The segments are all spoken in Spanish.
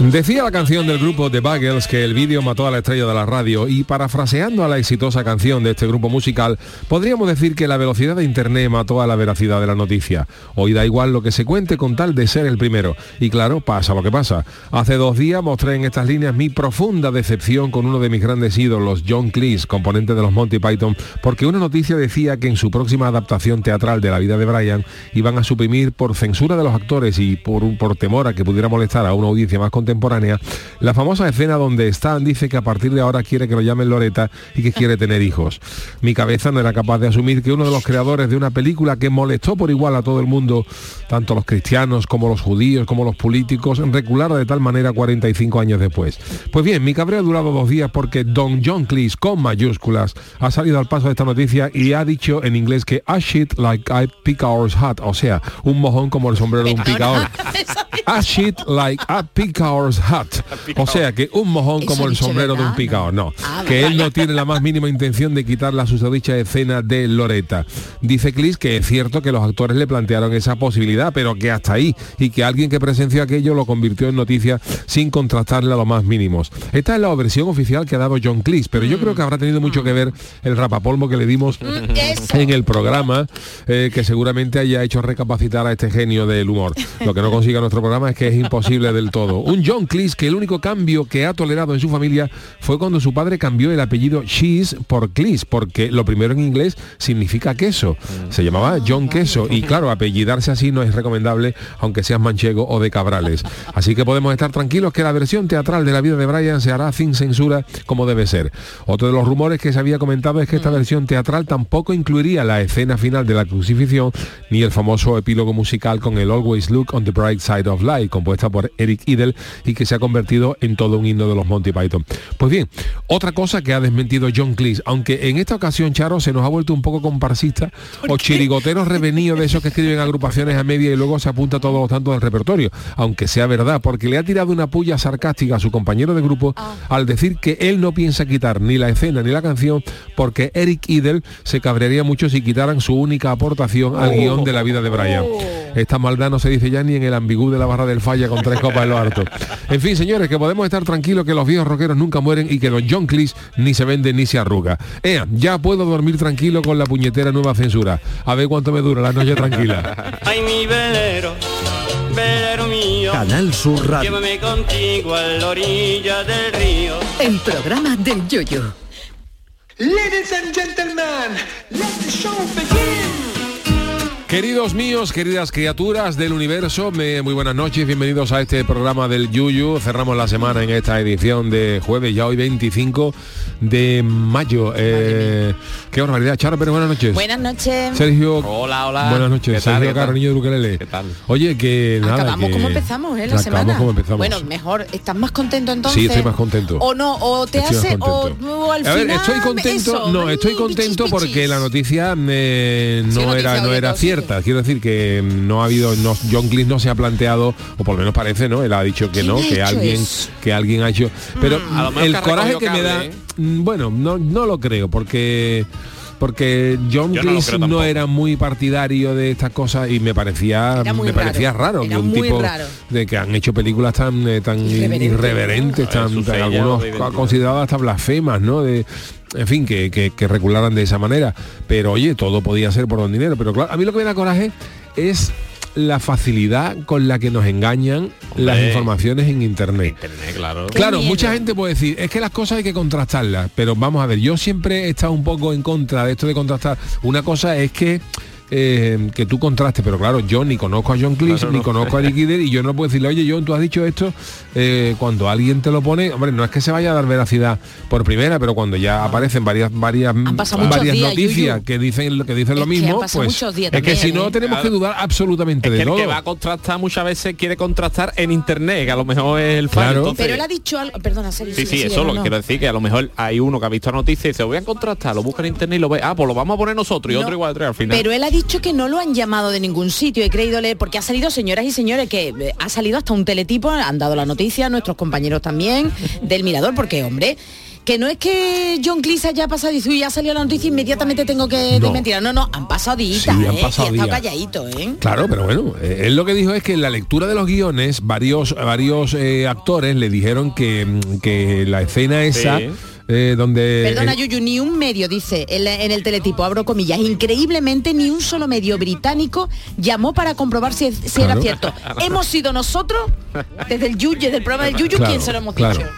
Decía la canción del grupo The Buggles que el vídeo mató a la estrella de la radio y parafraseando a la exitosa canción de este grupo musical, podríamos decir que la velocidad de Internet mató a la veracidad de la noticia. Hoy da igual lo que se cuente con tal de ser el primero. Y claro, pasa lo que pasa. Hace dos días mostré en estas líneas mi profunda decepción con uno de mis grandes ídolos, John Cleese, componente de los Monty Python, porque una noticia decía que en su próxima adaptación teatral de la vida de Brian iban a suprimir por censura de los actores y por, por temor a que pudiera molestar a una audiencia más contemporánea la famosa escena donde Stan dice que a partir de ahora quiere que lo llamen Loreta y que quiere tener hijos. Mi cabeza no era capaz de asumir que uno de los creadores de una película que molestó por igual a todo el mundo, tanto los cristianos como los judíos, como los políticos, reculara de tal manera 45 años después. Pues bien, mi cabreo ha durado dos días porque Don John Cleese, con mayúsculas, ha salido al paso de esta noticia y ha dicho en inglés que a shit like I pick ours hat, o sea, un mojón como el sombrero de un picador. a shit like a picador hat. O sea que un mojón como el sombrero de un picador. No, Ah, que él no tiene la más mínima intención de quitar la susodicha escena de Loreta. Dice Clis que es cierto que los actores le plantearon esa posibilidad, pero que hasta ahí y que alguien que presenció aquello lo convirtió en noticia sin contrastarle a lo más mínimos. Esta es la versión oficial que ha dado John Cleese, pero yo creo que habrá tenido mucho que ver el rapapolvo que le dimos en el programa, eh, que seguramente haya hecho recapacitar a este genio del humor. Lo que no consiga nuestro programa es que es imposible del todo. Un John Cleese que el único cambio que ha tolerado en su familia fue cuando su padre cambió el apellido Cheese por Cleese, porque lo primero en inglés significa queso. Se llamaba John Queso y claro, apellidarse así no es recomendable, aunque seas manchego o de Cabrales. Así que podemos estar tranquilos que la versión teatral de la vida de Brian se hará sin censura como debe ser. Otro de los rumores que se había comentado es que esta versión teatral tampoco incluiría la escena final de la crucifixión ni el famoso epílogo musical con el Always Look on the Bright Side of Life, compuesta por Eric Idle y que se ha convertido en todo un himno de los Monty Python. Pues bien, otra cosa que ha desmentido John Cleese, aunque en esta ocasión Charo se nos ha vuelto un poco comparsista o chirigoteros revenidos de esos que escriben agrupaciones a media y luego se apunta todos los tantos del repertorio, aunque sea verdad, porque le ha tirado una puya sarcástica a su compañero de grupo al decir que él no piensa quitar ni la escena ni la canción porque Eric Idle se cabrearía mucho si quitaran su única aportación al guion de la vida de Brian. Esta maldad no se dice ya ni en el ambigú de la barra del falla con tres copas en lo harto. En fin, señores, que podemos estar tranquilos que los viejos rockeros nunca mueren y que don John Cleese ni se vende ni se arruga. Ea, ya puedo dormir tranquilo con la puñetera nueva censura. A ver cuánto me dura la noche tranquila. Ay, mi velero, velero mío. Canal Sur Radio. Llévame contigo a la orilla del río. El programa del Yoyo. Ladies and gentlemen, let the show begin. Queridos míos, queridas criaturas del universo, me- muy buenas noches, bienvenidos a este programa del Yuyu. Cerramos la semana en esta edición de jueves, ya hoy 25 de mayo. Eh, qué barbaridad, Charo, pero buenas noches. Buenas noches. Sergio. Hola, hola. Buenas noches, ¿Qué Sergio de Ukelele. ¿Qué tal? Oye, que nada. Acabamos que- como empezamos, ¿eh? La acabamos semana. como empezamos. Bueno, mejor. ¿Estás más contento entonces? Sí, estoy más contento. O no, o te Estoy hace, o, al a ver, final. estoy contento, eso, no, estoy contento pichis, porque pichis. la noticia eh, Sí, no noticia era no era todo Quiero decir que no ha habido, no, John Cleese no se ha planteado, o por lo menos parece, ¿no? Él ha dicho que ¿Quién no, que alguien, eso? que alguien ha hecho. Pero mejor el coraje que me da, ¿eh? mm, bueno, no, no lo creo, porque porque John Yo Cleese no, era muy partidario de estas cosas y me parecía me raro. parecía raro Era que un tipo raro. de que han hecho películas tan eh, tan Irreverentes, irreverentes, ¿no? tan, tan algunos consideradas hasta blasfemas, ¿no? De, en fin, que, que, que regularan de esa manera. Pero oye, todo podía ser por don dinero. Pero claro, a mí lo que me da coraje es la facilidad con la que nos engañan las informaciones en internet. Internet, claro. Claro, mucha gente puede decir, es que las cosas hay que contrastarlas, pero vamos a ver, yo siempre he estado un poco en contra de esto de contrastar. Una cosa es que eh, que tú contrastes, pero claro, yo ni conozco a John Cleese, ni conozco a Dale, y yo no puedo decirle, oye, John, tú has dicho esto, eh, cuando alguien te lo pone, hombre, no es que se vaya a dar veracidad por primera, pero cuando ya aparecen varias varias, varias días, noticias Yuyu. que dicen lo que dicen lo Es mismo, pues es que también, si no ¿eh? tenemos que dudar absolutamente Es de el todo. que va a contrastar muchas veces quiere contrastar en internet, que a lo mejor es el fallo. Claro. entonces- Pero él ha dicho algo, perdona, Sergio. Sí, sí, sigue, eso lo que no. quiero decir, que a lo mejor hay uno que ha visto la noticia y dice, voy a contrastar, lo busca en internet y lo ve, ah, pues lo vamos a poner nosotros y No, otro igual a tres al final. Pero él ha dicho que no lo han llamado de ningún sitio, he creído leer, porque ha salido, señoras y señores, que eh, ha salido hasta un teletipo, han dado la noticia, nuestros compañeros también, del Mirador, porque, hombre, que no es que John Cleese haya pasado y dice, "Uy, ya salió la noticia, inmediatamente tengo que No. desmentir. No, no, han pasado días, Sí, han ¿eh? pasado y ha estado calladito, ¿eh? Claro, pero bueno, eh, él lo que dijo es que en la lectura de los guiones, varios, varios eh, actores le dijeron que, mm, que la escena esa, Sí. Eh, donde... Perdona, el- Yuyu, ni un medio, dice en, la- en el teletipo, abro comillas, increíblemente ni un solo medio británico llamó para comprobar si, si era cierto. Hemos sido nosotros, desde el Yuyu, desde el programa del Yuyu, Claro, quien se lo hemos claro. dicho.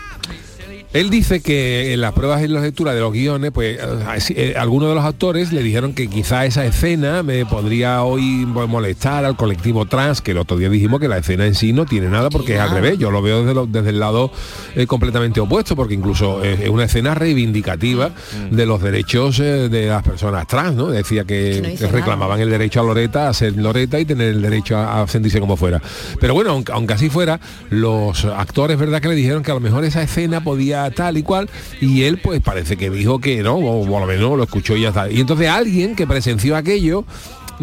Él dice que en las pruebas y en la lectura de los guiones, pues eh, eh, algunos de los actores le dijeron que quizá esa escena me podría hoy molestar al colectivo trans, que el otro día dijimos que la escena en sí no tiene nada porque es al revés. Yo lo veo desde, lo- desde el lado eh, completamente opuesto, porque incluso es una escena reivindicativa de los derechos eh, de las personas trans, ¿no? Decía que, no reclamaban el derecho a Loreta, a ser Loreta y tener el derecho a, a sentirse como fuera. Pero bueno, aunque, aunque así fuera, los actores, ¿verdad? Que le dijeron que a lo mejor esa escena podía tal y cual, y él pues parece que dijo que no, o por lo menos lo escuchó y ya está. Y entonces alguien que presenció aquello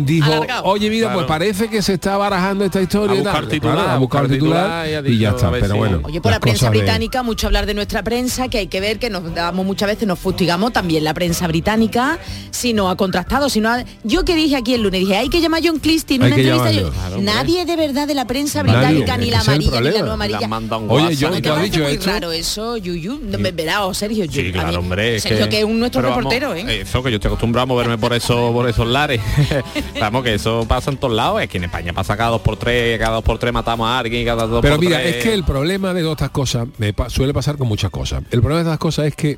dijo, Alargado. oye mira, Claro. pues parece que se está barajando esta historia A y buscar tal. titular, Claro, a buscar el titular, y ya está. Pero bueno. Oye, por la prensa cosas de- británica, mucho hablar de nuestra prensa, que hay que ver que nos damos muchas veces, nos fustigamos también la prensa británica, si no ha contrastado, si no ha... Yo que dije aquí el lunes, dije, hay que llamar a John tiene Hay una entrevista. yo- Claro. Nadie de verdad de la prensa Nadie, británica, es ni la amarilla, ni la no amarilla. Oye. John, ¿No ¿tú te has dicho muy esto? raro eso, Yuyu? No, me verá, o Sergio, yo- Sí, claro, hombre. Sergio, que, es un nuestro reportero, ¿eh? Eso que yo estoy acostumbrado a moverme por eso, por esos lares. vamos, que eso pasa en todos lados. Es que en España pasa cada dos por tres, cada dos por tres matamos a alguien, cada dos Pero por mira, tres. es que el problema de todas estas cosas me pa- suele pasar con muchas cosas. El problema de estas cosas es que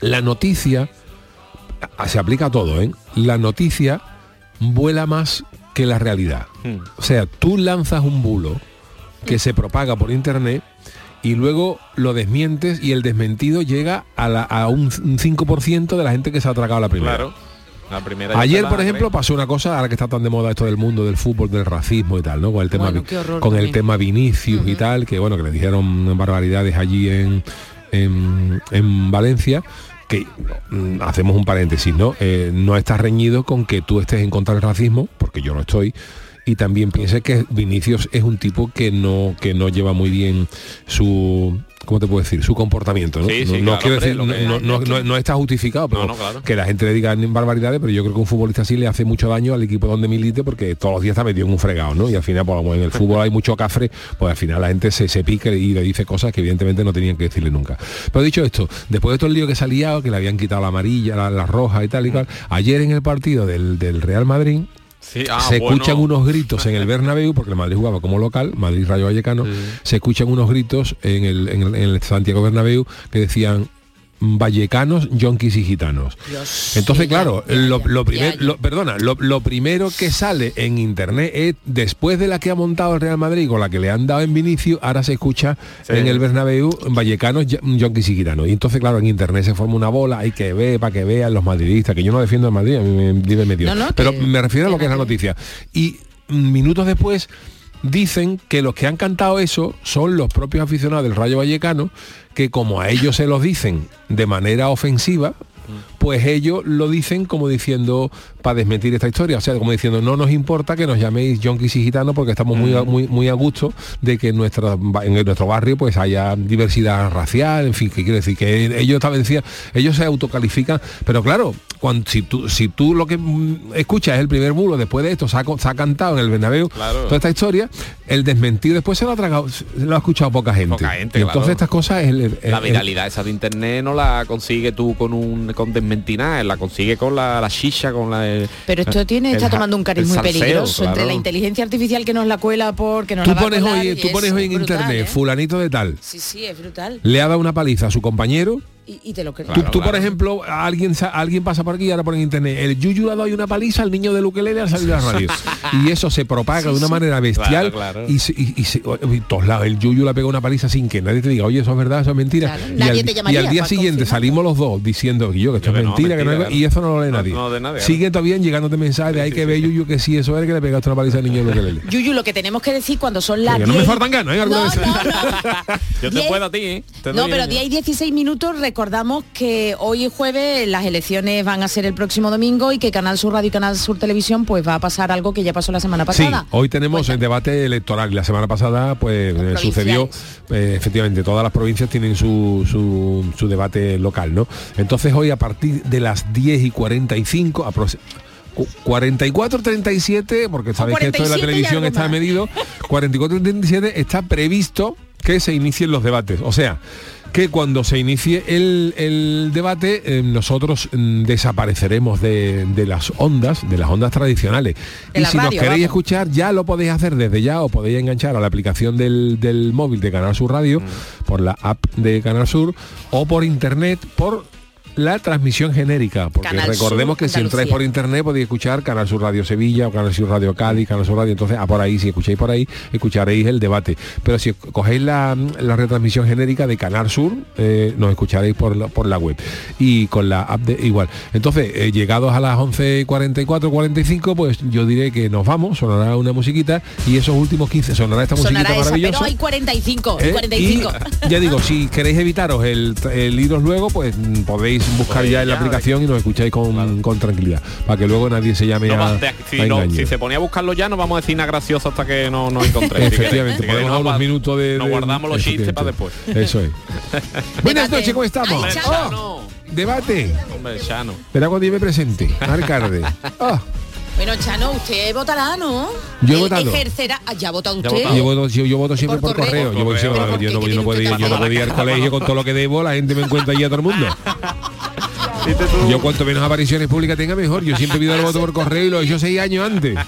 la noticia se aplica a todo, ¿eh? La noticia vuela más que la realidad. Hmm. O sea, tú lanzas un bulo que se propaga por internet y luego lo desmientes y el desmentido llega a, la- a un, un 5% de la gente que se ha atracado a la primera. Claro. La primera ya Ayer, por ejemplo, pasó una cosa, ahora que está tan de moda esto del mundo del fútbol, del racismo y tal, ¿no? Con el tema, Bueno, horror con el también. tema Vinicius y tal, que bueno, que le dijeron barbaridades allí en, en, en Valencia, que mm, hacemos un paréntesis, ¿no? Eh, no está reñido con que tú estés en contra del racismo, porque yo no estoy, y también piense que Vinicius es un tipo que no, que no lleva muy bien su ¿cómo te puedo decir? Su comportamiento, ¿no? Sí, sí, no, claro, quiero decir, no, que- no- no- no- no está justificado, pero claro. que la gente le diga barbaridades, pero yo creo que un futbolista así le hace mucho daño al equipo donde milite porque todos los días está metido en un fregado, ¿no? Y al final, pues, en el fútbol hay mucho cafre, pues al final la gente se, se pica y le dice cosas que evidentemente no tenían que decirle nunca. Pero dicho esto, después de todo el lío que se ha liado, que le habían quitado la amarilla, la, la roja y tal y cual, ayer en el partido del, del Real Madrid, Sí, ah, se bueno. escuchan unos gritos en el Bernabéu, porque el Madrid jugaba como local, Madrid Rayo Vallecano, se escuchan unos gritos en el, en el- en el Santiago Bernabéu que decían vallecanos, yonkis y gitanos. Dios, Entonces, ya, claro, ya, lo, ya, lo ya, primer- ya. lo- perdona, lo, lo primero que sale en internet es después de la que ha montado el Real Madrid con la que le han dado en Vinicio, ahora se escucha Sí. en el Bernabéu vallecanos, y- yonkis y gitanos. Y entonces, claro, en internet se forma una bola, hay que ver para que vean los madridistas, que yo no defiendo al Madrid, a mí me vive. No, no, Pero que- me refiero a lo que es la noticia. Y mm, minutos después dicen que los que han cantado eso son los propios aficionados del Rayo Vallecano, que como a ellos se los dicen de manera ofensiva, pues ellos lo dicen como diciendo para desmentir esta historia, o sea, como diciendo no nos importa que nos llaméis yonkis y gitanos porque estamos muy, a- muy, muy a gusto de que en, nuestra, en nuestro barrio pues haya diversidad racial, en fin, que quiere decir que ellos estaban decía, ellos se autocalifican, pero claro, cuando, si tú si tú lo que mm, escuchas es el primer bulo después de esto, se ha, co- se ha cantado en el Bernabéu Claro. toda esta historia, el desmentido después se lo ha tragado, se lo ha escuchado poca gente. Poca gente, y entonces claro. estas cosas es el- el- La el- viralidad esa de internet no la consigue tú con un con desmentinar, la consigue con la, la shisha, con la el- Pero esto tiene, el está tomando un cariz muy salseo, peligroso entre la inteligencia artificial que nos la cuela porque nos Tú la va a pones colar hoy, tú es pones hoy en brutal, internet, ¿eh? fulanito de tal, Sí, sí, es brutal. le ha dado una paliza a su compañero Y, y te lo crees. Tú, tú, por ejemplo, alguien alguien pasa por aquí y ahora por internet. El Yuyu ha dado una paliza al niño de Luquelele al salir a la radio. y eso se propaga de una manera bestial. Claro, claro. Y, y- y se- todos lados. El Yuyu le ha pegado una paliza sin que nadie te diga, oye, eso es verdad, eso es mentira. Claro, y, nadie al, te y llamaría al día siguiente salimos los dos diciendo que yo, que esto Yo es que no, mentira, que no claro. y eso no lo lee nadie. no lee nadie, claro. Sigue todavía llegándote mensajes de hay que ver Yuyu que sí, eso es que le pegaste una paliza al niño de Luquelele. Yuyu, lo que tenemos que decir cuando son las Que no me 10 faltan ganas, ¿eh? Yo te puedo a ti, ¿eh? No, pero yo. 10 y 16 minutos recordamos que hoy es jueves, las elecciones van a ser el próximo domingo y que Canal Sur Radio y Canal Sur Televisión pues va a pasar algo que ya pasó la semana Sí, pasada. hoy tenemos el debate electoral. La semana pasada, pues eh, sucedió, eh, efectivamente, todas las provincias tienen su, su, su debate local, ¿no? Entonces hoy a partir de las 10 y 45, aprox- cu- 44 37 porque sabéis que esto de la 47 y televisión está medido 44 37 está previsto que se inicien los debates o sea que cuando se inicie el, el debate eh, nosotros mm, desapareceremos de, de las ondas, de las ondas tradicionales. De y si nos radio, queréis vamos. escuchar, ya lo podéis hacer desde ya o podéis enganchar a la aplicación del, del móvil de Canal Sur Radio, Mm. por la app de Canal Sur, o por internet, por la transmisión genérica, porque Canal recordemos Sur que si entráis por internet podéis escuchar Canal Sur Radio Sevilla o Canal Sur Radio Cádiz, Canal Sur Radio, entonces a por ahí, si escucháis por ahí, escucharéis el debate. Pero si cogéis la, la retransmisión genérica de Canal Sur, eh, nos escucharéis por la, por la web. Y con la app de igual. Entonces, eh, llegados a las 11.44, 45, pues yo diré que nos vamos, sonará una musiquita y esos últimos 15, sonará esta musiquita Sonará esa, maravillosa. pero hay 45, ¿eh? 45. Y ya digo, si queréis evitaros el, el iros luego, pues mm, podéis buscar Pues ya en la aplicación y nos escucháis con, con tranquilidad, para que luego nadie se llame No a, de- si, a no- engaño. si se ponía a buscarlo ya, no vamos a decir nada gracioso hasta que no nos encontréis. Efectivamente, si podemos dar nos unos minutos de... Nos guardamos los chistes para después. Eso es. Buenas noches, ¿cómo estamos? Ay, Hombre, Chano. Chano. Debate. Hombre, Chano. Verá cuando yo me presente. Alcalde. Ah, Bueno, Chano, usted votará, ¿no? Yo he Él votado. Ejercerá. Ah, ¿Ya ha votado usted? yo, voto, yo, yo voto siempre por, Por correo. correo. Yo, voy siempre- Pero ¿por yo no, yo no podía, ir al colegio con todo lo que debo, la gente me encuentra allí a todo el mundo. Yo cuanto menos apariciones públicas tenga mejor. Yo siempre pido el voto por correo y lo he hecho seis años antes.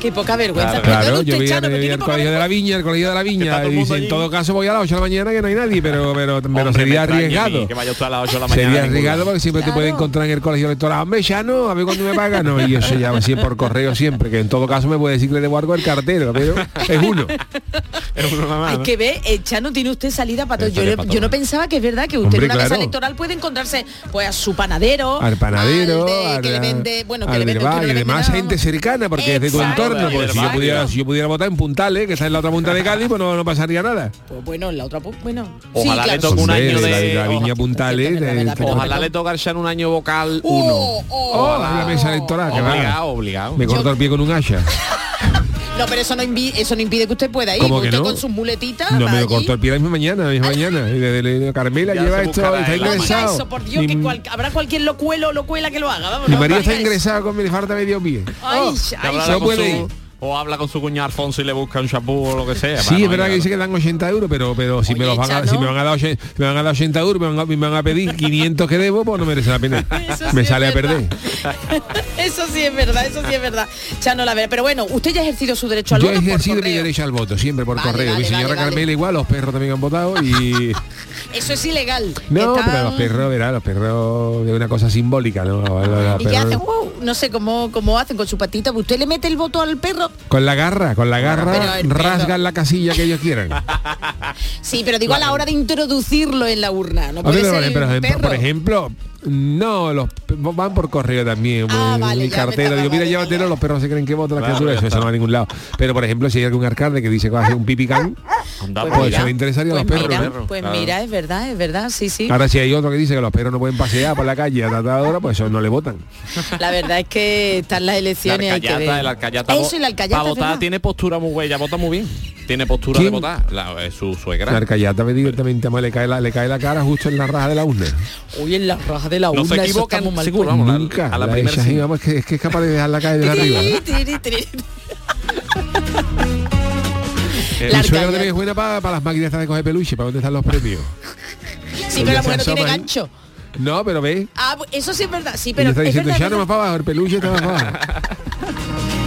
Qué poca vergüenza. Claro, yo voy, al colegio de la viña, al colegio de la viña, el y si en todo caso voy a las 8 de la mañana que no hay nadie, pero pero, pero Hombre, sería mí arriesgado. Que vaya a las 8 de la mañana. Sería arriesgado porque siempre te puede encontrar en el colegio electoral. Hombre, ya no, a ver cuándo me pagan. No, y eso ya así por correo siempre, que en todo caso me puede decir que le debo algo al cartero, pero es uno. Es uno nada más, Hay ¿no? que ver, eh, Chano tiene usted salida para todo. Yo, yo no pensaba que es verdad que usted Hombre, en una mesa claro. electoral puede encontrarse pues a su panadero, Al panadero, al de- al, que le vende, bueno, que le vende, además gente cercana, porque es de tu Exacto, entorno. Porque si yo, exacto. pudiera, si yo pudiera votar en Puntales, que está en la otra punta de Cádiz, pues no, no pasaría nada. Pues bueno, en la otra, pues, bueno. Ojalá sí, le toque un año de- la viña Puntales. De- de-. Ojalá le toque al Chano un año vocal Oh, 1. oh. Oh, la mesa electoral, que va. Obligado, obligado. Me corto el pie con un hacha. No, pero eso no, invi- eso no impide que usted pueda ir. ¿Cómo porque que usted no? con sus muletitas. No me lo cortó el pie la misma mañana, la misma mañana. Y de, de- de- Carmela Ya lleva esto, está ingresado. eso, por Dios, Y- que cual- habrá cualquier locuelo o locuela que lo haga. Vamos, Mi no marido está ingresado con mi falta medio pie. Ay, Oh. ay, No puede su- ir. O habla con su cuñado Alfonso y le busca un champú o lo que sea. Sí, es no verdad que dice que dan 80 euros, pero pero si me los van a, Chano. si me van a dar 80, me van a dar 80 euros, me van a, me van a pedir 500 que debo, pues no merece la pena. Eso me sí sale a perder. Eso sí es verdad, eso sí es verdad. Chano, la verdad. Pero bueno, usted ya ha ejercido su derecho al Yo voto ejercido mi correo. derecho al voto, siempre por Vale, correo. vale, mi señora vale, vale. Carmela igual, los perros también han votado y... Eso es ilegal. No, Están- pero los perros, verá, los perros es una cosa simbólica, ¿no? Los ¿Y qué hacen? Wow, no sé cómo, cómo hacen con su patita. ¿Usted le mete el voto al perro? Con la garra, con la garra pero rasgan la casilla que ellos quieran. Sí, pero digo a la hora de introducirlo en la urna. No puede ver, ser un perro. por ejemplo, no, los van por correo también. Ah, pues, vale, cartero, estaba- digo, mira, llévatelo, los perros se creen que votan las Claro, criaturas, eso, no va a ningún lado. Pero por ejemplo, si hay algún alcalde que dice que va a hacer un pipicán, Pues pues mira, eso le interesaría a los pues perros. mira, ¿no? Pues Claro. mira, es verdad, es verdad, sí, sí. Ahora si hay otro que dice que los perros no pueden pasear por la calle a tratar hora, pues eso no le votan. La verdad es que están las La elecciones. hay que alcayata, ver. el alcayata. Eso y la alcayata. Para votar verdad. tiene postura muy buena, vota muy bien. Tiene postura ¿Quién? de votar. La, eh, su suegra. La arcayata me directamente le cae la, le cae la cara justo en la raja de la urna. Uy, en la raja de la No urna, se eso equivocan, mal seguro, vamos, la- Nunca. a la la primera sí. vamos, que, es que es capaz de dejarla caer de arriba. La Mi suegra también es buena para las máquinas de coger peluche, para dónde están los premios. Sí, pero la mujer no se tiene ahí. gancho. No, pero ve. Ah, eso sí es verdad, sí, Pero está es diciendo, verdad, ya es no más para abajo, el peluche está más para abajo.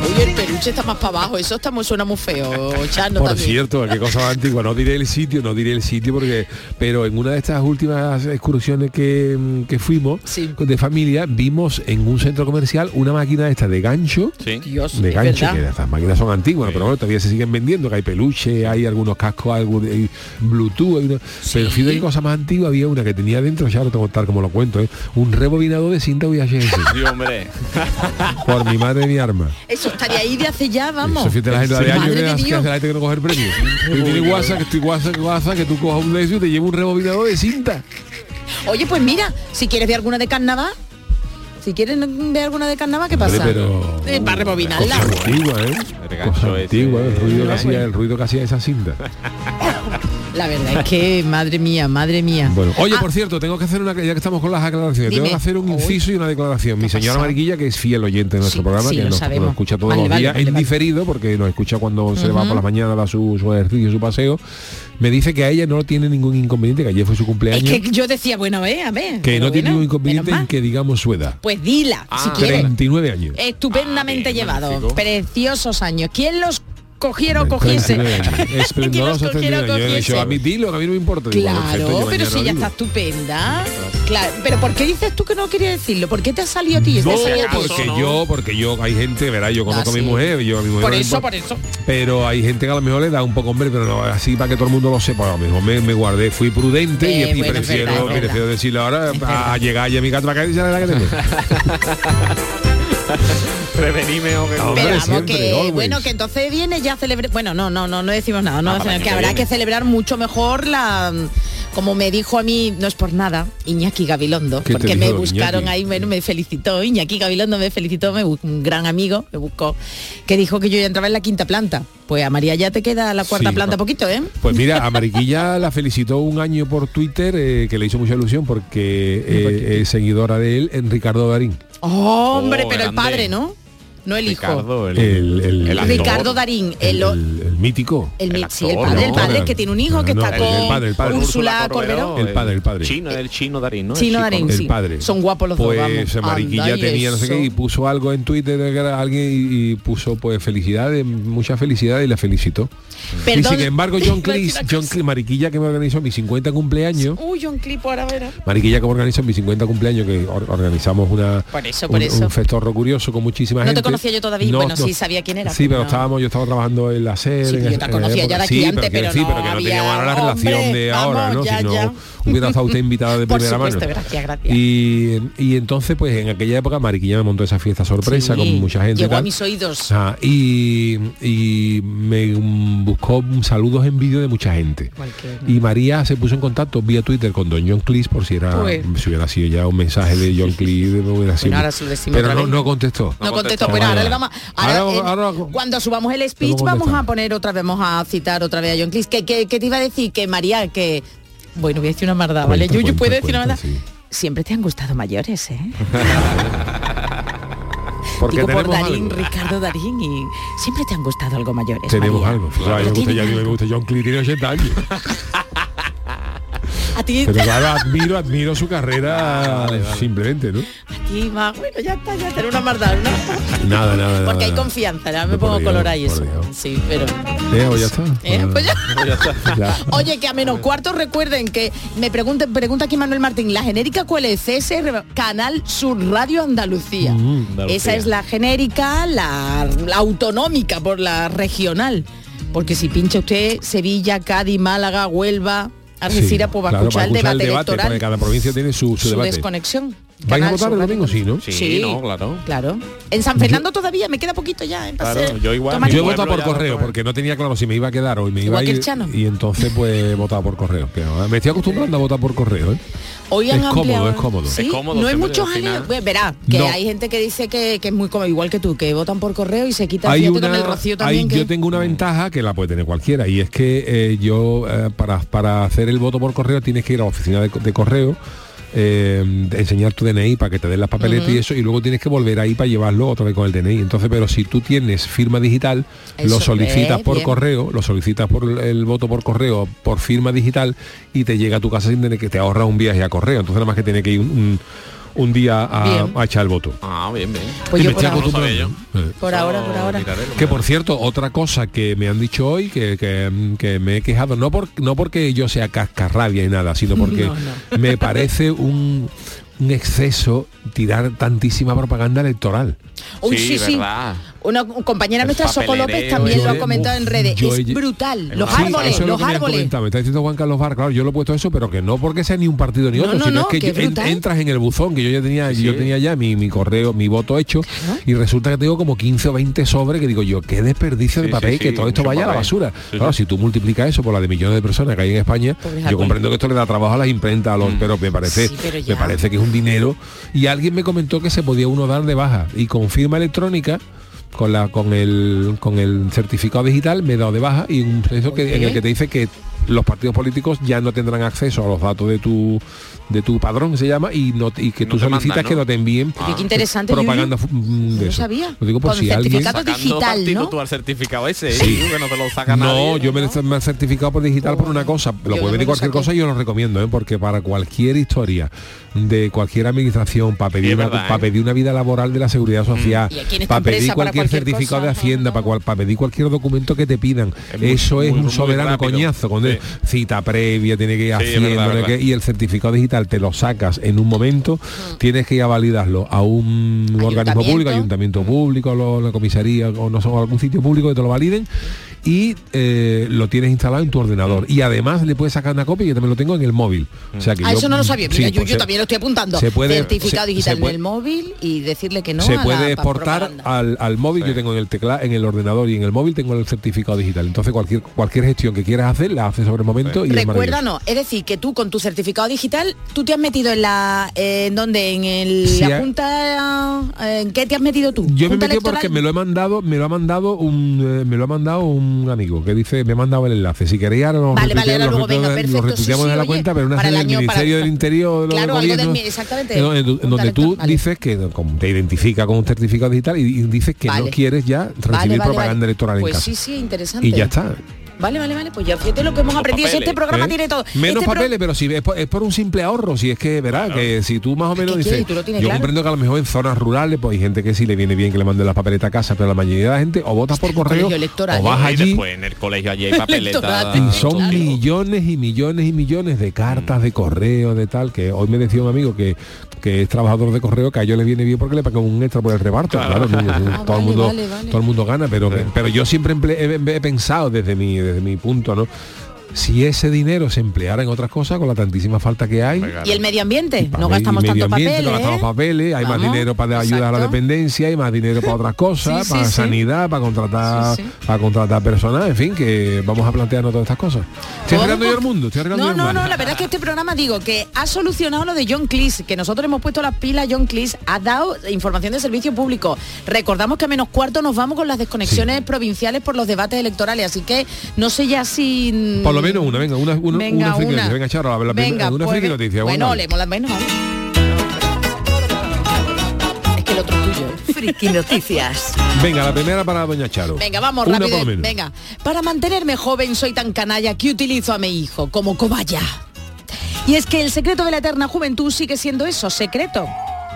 Uy, el peluche está más para abajo, eso está muy, suena muy feo, Chano Por también. cierto, qué cosa más antigua, no diré el sitio, no diré el sitio porque, pero en una de estas últimas excursiones que, mm, que fuimos Sí. de familia, vimos en un centro comercial una máquina esta de gancho. Sí. Dios, De es gancho, verdad. que estas máquinas son antiguas, pero bueno, todavía se siguen vendiendo, que hay peluche, hay algunos cascos, algo de hay Bluetooth, hay una- pero fíjate qué cosa más antigua, había una que tenía dentro, ya lo tengo que contar como lo cuento, ¿eh? un rebobinador de cinta VHS, Sí, hombre. por mi madre y mi arma. Eso estaría ahí de hace ya, vamos. Eso fíjate la gente de Sí. años Madre que que Dios. hace la gente que no coge el premio. Tú tienes WhatsApp, que estoy WhatsApp, que WhatsApp, que tú cojas un de esos y te lleva un rebobinador de cinta. Oye, pues mira, si quieres ver alguna de carnaval, si quieres ver alguna de carnaval, ¿qué pasa? pero- Eh, para rebobinarla. Cosa antigua, ¿eh? Cosa antigua, el ruido, que hacía, el ruido que hacía esa cinta. La verdad es que, madre mía, madre mía. Bueno, oye, Ah, por cierto, tengo que hacer una, ya que estamos con las aclaraciones, tengo Dime. que hacer un Uy. inciso y una declaración. Mi ¿Qué ha señora pasado? Mariquilla, que es fiel oyente de nuestro Sí, programa, sí, que lo nos, escucha todos Vale, los días vale, en vale. diferido, porque nos escucha cuando se va por la mañana, da su, su ejercicio, su paseo, me dice que a ella no tiene ningún inconveniente, que ayer fue su es cumpleaños, que yo decía, bueno, ver, a ver. que no tiene bueno, ningún inconveniente en que digamos su edad. Pues dila, si Ah, quieres. 39 años. Estupendamente Ah, bien, llevado. magnífico. Preciosos años. ¿Quién los cogiera o cogiese? 39 años. ¿Quién los Esplendorosos cogiera o 39 años. Yo he dicho, cogiese? a mí dilo, que a mí no me importa. Digo, Claro, yo pero si ella digo. está estupenda. Claro, pero ¿por qué dices tú que no querías decirlo? ¿Por qué te ha salido a ti? No, ¿Te ha salido a ti? porque ¿no? yo, porque yo, hay gente, verá, yo conozco Ah, a mi sí. mujer, yo a mi mujer Por no eso, por eso. pero hay gente que a lo mejor le da un poco hombre, pero no así para que todo el mundo lo sepa. A lo mejor me, me guardé, fui prudente y- Eh, y, bueno, prefiero, verdad, prefiero verdad. decirle ahora a, llegar ya a mi casa para acá y la que tengo. Prevenime o que No, Hombre, Pero vamos siempre, que bueno que entonces viene ya celebre bueno no no no no decimos nada no Ah, decimos que habrá que celebrar mucho mejor la como me dijo a mí no es por nada Iñaki Gabilondo ¿Qué te porque me buscaron Iñaki? ahí bueno, me felicitó Iñaki Gabilondo me felicitó me buscó un gran amigo me buscó que dijo que yo ya entraba en la quinta planta pues a María ya te queda la cuarta Sí. planta poquito eh Pues mira, a Mariquilla la felicitó un año por Twitter, eh, que le hizo mucha ilusión porque eh, es seguidora de él, en Ricardo Darín. Oh, hombre Oh, pero el padre no no el hijo Ricardo, el, El- el-. Ricardo Darín El, el, el- el mítico. el, el sí, el actor, padre, el ¿no? padre que tiene un hijo que está con el padre, el padre. Úrsula Corberó. El padre, el padre. Chino, el chino Darín, ¿no? El Chino Darín, el sí. padre. Son guapos los pues, dos, vamos. Mariquilla tenía no sé qué y puso algo en Twitter de alguien y, y puso pues felicidades, mucha felicidad y la felicitó. Perdón. Y sin embargo John Cleese, John. Cleese, Mariquilla que me organizó mi 50 cumpleaños. Uy, John Clip ahora verá. Mariquilla que me organizó mi 50 cumpleaños que or- organizamos una Por eso, por un, eso. un festorro curioso con muchísima gente. Conocía yo todavía, bueno, sí sabía quién era, Sí, pero pero no. estábamos, yo estaba trabajando en la serie. Sí, yo te en conocía ya de aquí Sí, antes, pero decir, no pero que no teníamos ahora la relación hombre, de ahora, vamos, ¿no? ya, si no ya. hubiera estado usted invitada de Por primera supuesto, mano. gracias, gracias. Y, y entonces, pues en aquella época Mariquilla me montó esa fiesta sorpresa Sí, con mucha gente. Llegó a mis oídos. Ah, y, y me buscó saludos en vídeo de mucha gente. Y María se puso en contacto vía Twitter con Don John Cleese por si era Pues. si hubiera sido ya un mensaje de John Cleese decimos pero no, no contestó. No, No contestó. Ahora Vale, le vamos a- vale. ahora, Ahora- eh, ahora- cuando subamos el speech vamos a poner otra vez, vamos a citar otra vez a John Cleese. Que, que, que te iba a decir que María, que bueno, voy a decir una mardada, ¿vale? Cuenta, Yuyu cuenta, puede decir una mardada. sí. Siempre te han gustado mayores, ¿eh? Porque Digo por Darín, algo. Ricardo Darín y siempre te han gustado algo mayores. Tenemos María. algo. Pero me gusta, ya me gusta John Cleese tiene 80 años. A ti, Pero claro, admiro, admiro su carrera simplemente, ¿no? a ti va, bueno, ya está, ya tener una maldad, ¿no? Nada, nada, nada. Porque hay confianza, ya me pongo Dios, color ahí eso. Dios. Sí, pero. Eh, pues ya está. ¿Eh? Pues ya. Ya. Oye, que a menos cuarto recuerden que me pregunta, pregunta aquí Manuel Martín, ¿la genérica cuál es? CSR, Canal Sur Radio Andalucía. Mm, Andalucía. Esa es la genérica, la, la autonómica por la regional. Porque si pincha usted Sevilla, Cádiz, Málaga, Huelva, Algeciras, Sí, pues va a claro, escuchar el debate, electoral. cada provincia tiene su, su su debate. desconexión. ¿Vais a votar Sur el domingo? Sí, ¿no? Sí, no, claro. Claro. En San Fernando todavía me queda poquito ya. ¿eh? para Claro, yo igual. Yo he votado por correo porque no tenía claro si me iba a quedar o me iba Igual a ir y entonces pues he votado por correo. Que, ah, me estoy acostumbrando a votar por correo. ¿eh? Hoy han Es cómodo, es cómodo. ¿Sí? Es cómodo, no hay muchos años. Pues, Verá, que No. hay gente que dice que, que es muy cómodo, igual que tú, que votan por correo y se quitan Hay una, con el rocío hay- también. que- yo tengo una ventaja que la puede tener cualquiera y es que eh, yo eh, para, para hacer el voto por correo tienes que ir a la oficina de, de correo eh, enseñar tu DNI para que te den las papeletas y eso y luego tienes que volver ahí para llevarlo otra vez con el DNI entonces pero si tú tienes firma digital Eso, lo solicitas por bien. correo lo solicitas por el voto por correo por firma digital y te llega a tu casa sin tener que te ahorra un viaje a correo. Entonces nada más que tiene que ir un, un- un día a, echar el voto. Ah, bien, bien. Pues Y yo me por estoy ahora. Eh. por ahora, por ahora. Que por cierto, otra cosa que me han dicho hoy, que, que- que me he quejado, no, por, no porque yo sea cascarrabia y nada, sino porque No, me parece un, un exceso tirar tantísima propaganda electoral. Uy, sí, sí. verdad. Una compañera El nuestra, Soco López, papelereo, también yo lo ha comentado en redes. yo es brutal. Los Sí, árboles, eso es lo los que me han árboles. comentado. Me está diciendo Juan Carlos Bar, claro, yo lo he puesto eso, pero que no porque sea ni un partido ni No, otro, no, sino no, es que, en- entras en el buzón, que yo ya tenía, Sí. yo tenía ya mi, mi correo, mi voto hecho, y resulta que tengo como 15 o 20 sobres que digo yo, qué desperdicio de Sí, papel, sí, que todo esto vaya a la basura. Sí, claro, sí. si tú multiplicas eso por la de millones de personas que hay en España, yo comprendo que esto le da trabajo a las imprentas, a los, pero me parece, pero me parece que es un dinero. Y alguien me comentó que se podía uno dar de baja y con firma electrónica con la con el con el certificado digital me he dado de baja y un eso que en el que te dice que los partidos políticos ya no tendrán acceso a los datos de tu de tu padrón se llama y no y que No tú solicitas mandan, que ¿no? te envíen Oye, qué interesante, propaganda mm, de No eso. sabía. Lo digo por Con si alguien certificado Sacando digital, partido ¿no? tú al certificado ese, Sí. ¿eh? que no te lo saca no, nadie. yo me, me he certificado por digital por una cosa. Lo puede venir cualquier cosa y yo lo recomiendo, ¿eh? porque para cualquier historia de cualquier administración, para pedir, Sí, es una, verdad, para ¿eh? pedir una vida laboral de la seguridad social, aquí en esta para pedir cualquier cualquier certificado de Hacienda, no, para, cual- para pedir cualquier documento que te pidan, Es muy- eso es muy- un soberano coñazo. Sí. cita previa, tiene que ir Sí, haciendo, verdad, verdad. y el certificado digital te lo sacas en un momento, tienes que ir a validarlo a un organismo público, ayuntamiento público, lo- la comisaría o no sé, o algún sitio público que te lo validen y eh, lo tienes instalado en tu ordenador. Y además le puedes sacar una copia, yo también lo tengo en el móvil. O sea que Ah, yo- eso no lo sabía. sí, Mira, yo, pues yo se- también lo estoy apuntando. se puede- Certificado se- digital se puede- en el móvil y decirle que no se a la puede exportar al, al móvil, yo tengo en el teclado, en el ordenador y en el móvil tengo el certificado digital. Entonces cualquier cualquier gestión que quieras hacer la haces sobre el momento y es Recuerda, maravilloso. no, es decir, que tú con tu certificado digital, tú te has metido en la, eh, ¿en dónde? En el, Sí, la a- Junta, eh, ¿en qué te has metido tú? Yo me ¿Junta metí porque me lo he mandado, me lo ha mandado un eh, me lo ha mandado un amigo que dice, me ha mandado el enlace. Si queréis ahora lo Vale, vale, luego venga, perfecto. sí, de la oye, cuenta, pero una el del año, Ministerio del Interior, Claro, del gobierno, exactamente. en donde, en Junta donde tú vale. dices que te identifica con un certificado digital y, y dices que Vale. no quieres ya recibir propaganda electoral en pues casa. sí, sí, interesante. Y ya está. Vale, vale, vale. Pues ya fíjate lo que hemos aprendido. Si este programa ¿Eh? tiene todo. Menos Este pro- papeles, pero si es por, es por un simple ahorro, si es que verás que si tú más o menos ¿Qué dices, yo claro. comprendo que a lo mejor en zonas rurales pues hay gente que sí le viene bien que le manden las papeletas a casa, pero la mayoría de la gente o votas por correo electoral, o vas ¿eh? Y allí después en el colegio allí hay papeleta. Electoral. y son Claro. millones y millones y millones de cartas de correo de tal que hoy me decía un amigo que que es trabajador de correo que a ellos le viene bien porque le pagan un extra por el reparto claro, Ah, todo vale, el mundo vale, vale. todo el mundo gana pero pero yo siempre he pensado desde mi desde mi punto no si ese dinero se empleara en otras cosas con la tantísima falta que hay. Y el medio ambiente. No gastamos medio tanto ambiente, papel. no gastamos ¿eh? papeles, hay más dinero para ayudar a la dependencia, hay más dinero para otras cosas, Sí, para sí. sanidad, para contratar, Sí, sí. para contratar personal, en fin, que vamos a plantearnos todas estas cosas. Estoy arreglando yo el mundo, estoy arreglando No, yo el no, mundo. no, la verdad es que este programa digo que ha solucionado lo de John Cleese, que nosotros hemos puesto las pilas, John Cleese ha dado información de servicio público. Recordamos que a menos cuarto nos vamos con las desconexiones provinciales por los debates electorales, así que no sé ya si... Lo menos una, venga, una, una, Venga, una friki una. noticia. Venga, Charo, la, la, Venga, una pues, friki noticia. Bueno, bueno, leemos las menos. Es que el otro es tuyo. Friki Noticias. Venga, la primera para Doña Charo. Venga, vamos Una rápido. por lo menos. Venga, para mantenerme joven soy tan canalla que utilizo a mi hijo como cobaya. Y es que el secreto de la eterna juventud sigue siendo eso, secreto.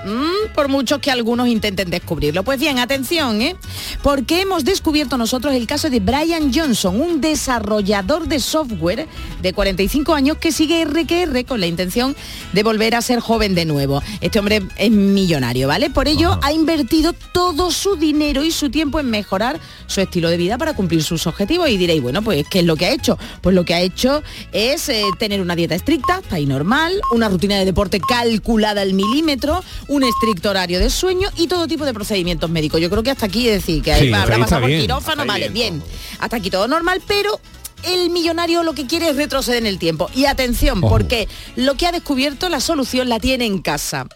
Mm, por mucho que algunos intenten descubrirlo. Pues bien, atención, ¿eh? Porque hemos descubierto nosotros el caso de Brian Johnson, un desarrollador de software de 45 años que sigue R que R con la intención de volver a ser joven de nuevo. Este hombre es millonario, ¿vale? Por ello Ajá. ha invertido todo su dinero y su tiempo en mejorar su estilo de vida para cumplir sus objetivos. Y diréis, bueno, pues ¿qué es lo que ha hecho? Pues lo que ha hecho es eh, tener una dieta estricta, está ahí normal, una rutina de deporte calculada al milímetro, un estricto horario de sueño y todo tipo de procedimientos médicos. Yo creo que hasta aquí es decir, que Sí, habrá pasado por quirófano, vale, bien bien. Hasta aquí todo normal, pero el millonario lo que quiere es retroceder en el tiempo. Y atención, porque lo que ha descubierto, la solución la tiene en casa.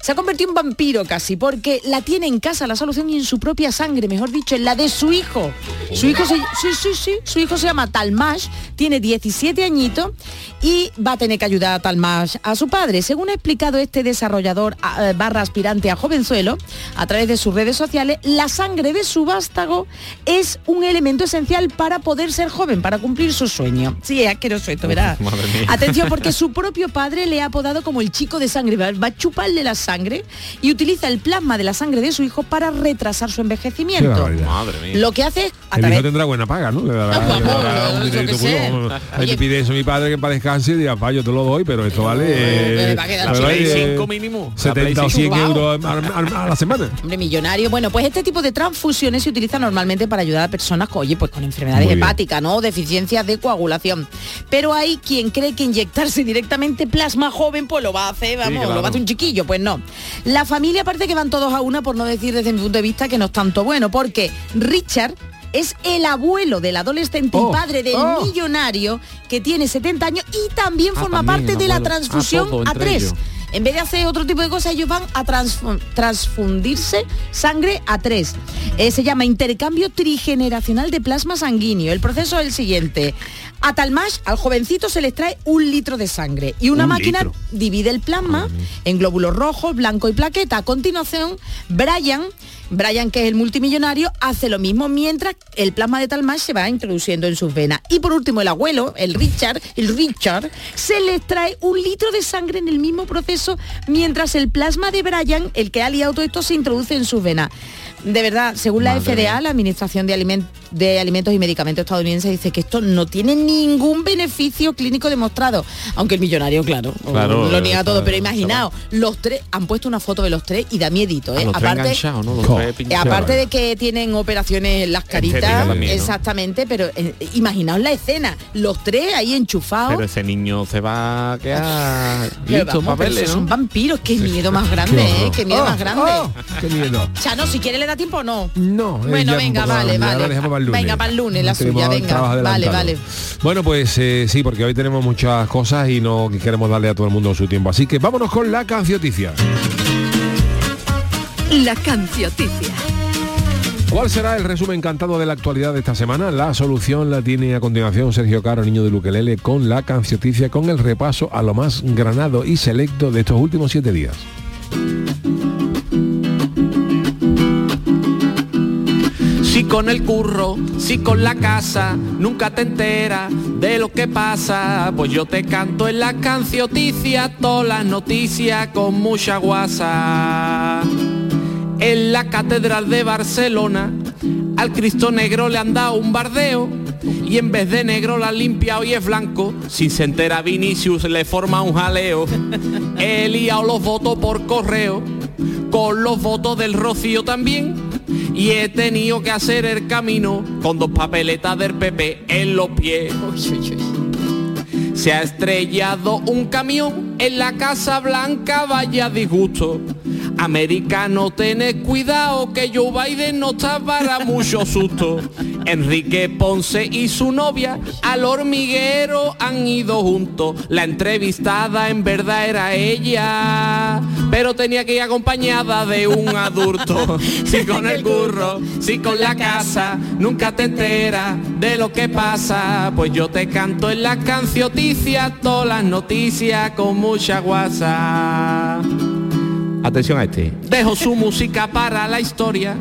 Se ha convertido en vampiro casi, porque la tiene en casa la solución y en su propia sangre, mejor dicho, en la de su hijo. Su hijo se, sí, sí, sí, su hijo se llama Talmash, tiene 17 añitos y va a tener que ayudar a Talmash a su padre. Según ha explicado este desarrollador a- eh, barra aspirante a jovenzuelo, a través de sus redes sociales, la sangre de su vástago es un elemento esencial para poder ser joven, para cumplir su sueño. Sí, es asqueroso esto, ¿verdad? madre mía. Atención, porque su propio padre le ha apodado como el chico de sangre. Va a chuparle la sangre y utiliza el plasma de la sangre de su hijo para retrasar su envejecimiento. barbaridad. Madre mía. Lo que hace es a El hijo tendrá buena paga, ¿no? Le dará, dará un Oye. pide eso mi padre que para y diga, pa, yo te lo doy, pero esto vale... eh, La Play eh, 5 mínimo. La Play 70 o 100 5. euros a, a- a la semana. Hombre, millonario. Bueno, pues este tipo de transfusiones se utiliza normalmente para ayudar a personas con, oye, pues con enfermedades hepáticas, ¿no? Deficiencias de coagulación. Pero hay quien cree que inyectarse directamente plasma joven, pues lo va a hacer, vamos, claro. lo va a hacer un chiquillo. Pues no. La familia parece que van todos a una, por no decir desde mi punto de vista que no es tanto bueno, porque Richard es el abuelo del adolescente Oh, y padre del oh. millonario que tiene 70 años y también Ah, forma también, parte de la. Ah, transfusión todo, a entre tres. ellos. En vez de hacer otro tipo de cosas, ellos van a transfu- transfundirse sangre a tres. Eh, se llama intercambio trigeneracional de plasma sanguíneo. El proceso es el siguiente. A Talmash, al jovencito se les trae un litro de sangre y una Un máquina litro. divide el plasma en glóbulos rojos, blanco y plaqueta. A continuación, Brian, Brian que es el multimillonario, hace lo mismo mientras el plasma de Talmash se va introduciendo en sus venas. Y por último, el abuelo, el Richard, el Richard, se les trae un litro de sangre en el mismo proceso mientras el plasma de Brian, el que ha liado todo esto, se introduce en sus venas. De verdad, según la Madre FDA, mía. la Administración de, Aliment- de Alimentos y Medicamentos estadounidense dice que esto no tiene ningún beneficio clínico demostrado. Aunque el millonario, claro, Claro, lo niega eh, todo. Pero imaginaos, los tres han puesto una foto de los tres y da miedito, ¿eh? Aparte, eh, de que tienen operaciones en las caritas, también, ¿no? exactamente, pero eh, imaginaos la escena, los tres ahí enchufados. Pero ese niño se va a quedar Pero listo vamos, pero papeles, son vampiros, qué miedo más grande, Qué ¿eh? Qué miedo Oh, más grande. oh, qué miedo. Chano, si quiere le da tiempo o no. No, Bueno, venga, vale, vale. ahora dejamos para el lunes. Venga, para el lunes la Tenemos suya, venga. Vale, vale. Bueno, pues eh, sí, porque hoy tenemos muchas cosas y no queremos darle a todo el mundo su tiempo. Así que vámonos con la cancioticia. La cancioticia. ¿Cuál será el resumen cantado de la actualidad de esta semana? La solución la tiene a continuación Sergio Caro, niño de Luquelele, con la cancioticia, con el repaso a lo más granado y selecto de estos últimos siete días. Si con el curro, si con la casa, nunca te enteras de lo que pasa. Pues yo te canto en la cancioticia todas las noticias con mucha guasa. En la catedral de Barcelona, al Cristo negro le han dado un bardeo. Y en vez de negro la han limpiado y es blanco. Si se entera Vinicius le forma un jaleo. He liado los votos por correo. Con los votos del Rocío también. Y he tenido que hacer el camino con dos papeletas del PP en los pies. Se ha estrellado un camión en la Casa Blanca, vaya disgusto. Americano, tened cuidado que Joe Biden no está para mucho susto. Enrique Ponce y su novia al hormiguero han ido juntos. La entrevistada en verdad era ella, pero tenía que ir acompañada de un adulto. Si con el curro, si con la casa, nunca te enteras de lo que pasa. Pues yo te canto en las cancioticias todas las noticias con mucha guasa. Atención a este. Dejo su música para la historia.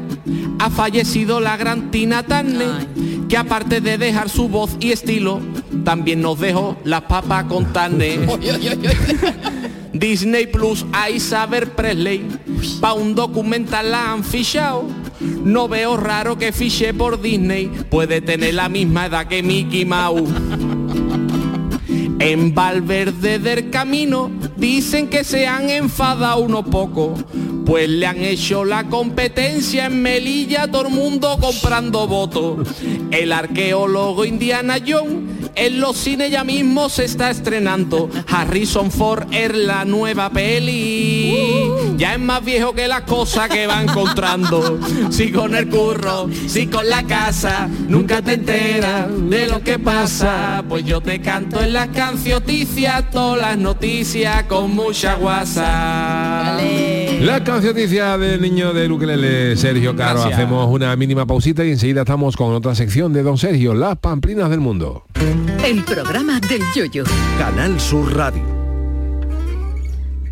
Ha fallecido la gran Tina Turner, que aparte de dejar su voz y estilo, también nos dejó las papas con Turner. Disney Plus a Isabel Presley, pa' un documental la han fichado. No veo raro que fiche por Disney, puede tener la misma edad que Mickey Mouse. En Valverde del Camino dicen que se han enfadado unos pocos, pues le han hecho la competencia en Melilla, todo el mundo comprando votos. El arqueólogo Indiana Jones en los cines ya mismo se está estrenando. Harrison Ford es la nueva peli. Ya es más viejo que las cosas que va encontrando. Si con el curro, si con la casa, nunca te enteras de lo que pasa. Pues yo te canto en las cancioticias, todas las noticias con mucha guasa. Vale. La cancioticia del niño de Luquelele, Sergio Caro. Gracias. Hacemos una mínima pausita y enseguida estamos con otra sección de Don Sergio, las pamplinas del mundo. El programa del yoyo. Canal Sur Radio.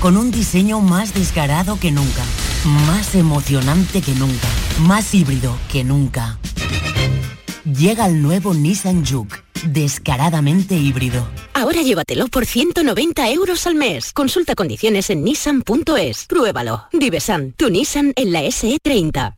con un diseño más descarado que nunca, más emocionante que nunca, más híbrido que nunca. Llega el nuevo Nissan Juke, descaradamente híbrido. Ahora llévatelo por 190 euros al mes. Consulta condiciones en nissan.es. Pruébalo. Divesan, tu Nissan en la SE30.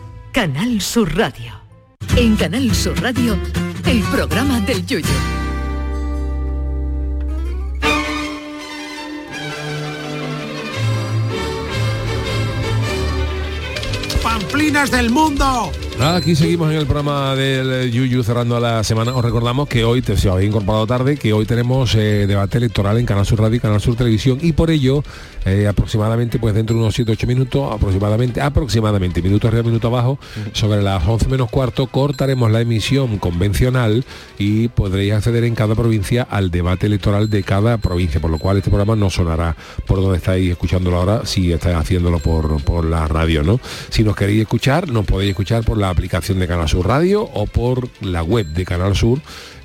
Canal Sur Radio. En Canal Sur Radio, el programa del Yoyo. ¡Pamplinas del mundo! Nada, aquí seguimos en el programa del Yuyu cerrando la semana. Os recordamos que hoy, te, si os habéis incorporado tarde, que hoy tenemos eh, debate electoral en Canal Sur Radio y Canal Sur Televisión y por ello eh, aproximadamente, pues dentro de unos 7-8 minutos, aproximadamente, aproximadamente, minuto arriba, minuto abajo, sobre las 11 menos cuarto cortaremos la emisión convencional y podréis acceder en cada provincia al debate electoral de cada provincia, por lo cual este programa no sonará por donde estáis escuchándolo ahora, si estáis haciéndolo por, por la radio, ¿no? Si nos queréis escuchar, nos podéis escuchar por la aplicación de Canal Sur Radio o por la web de Canal Sur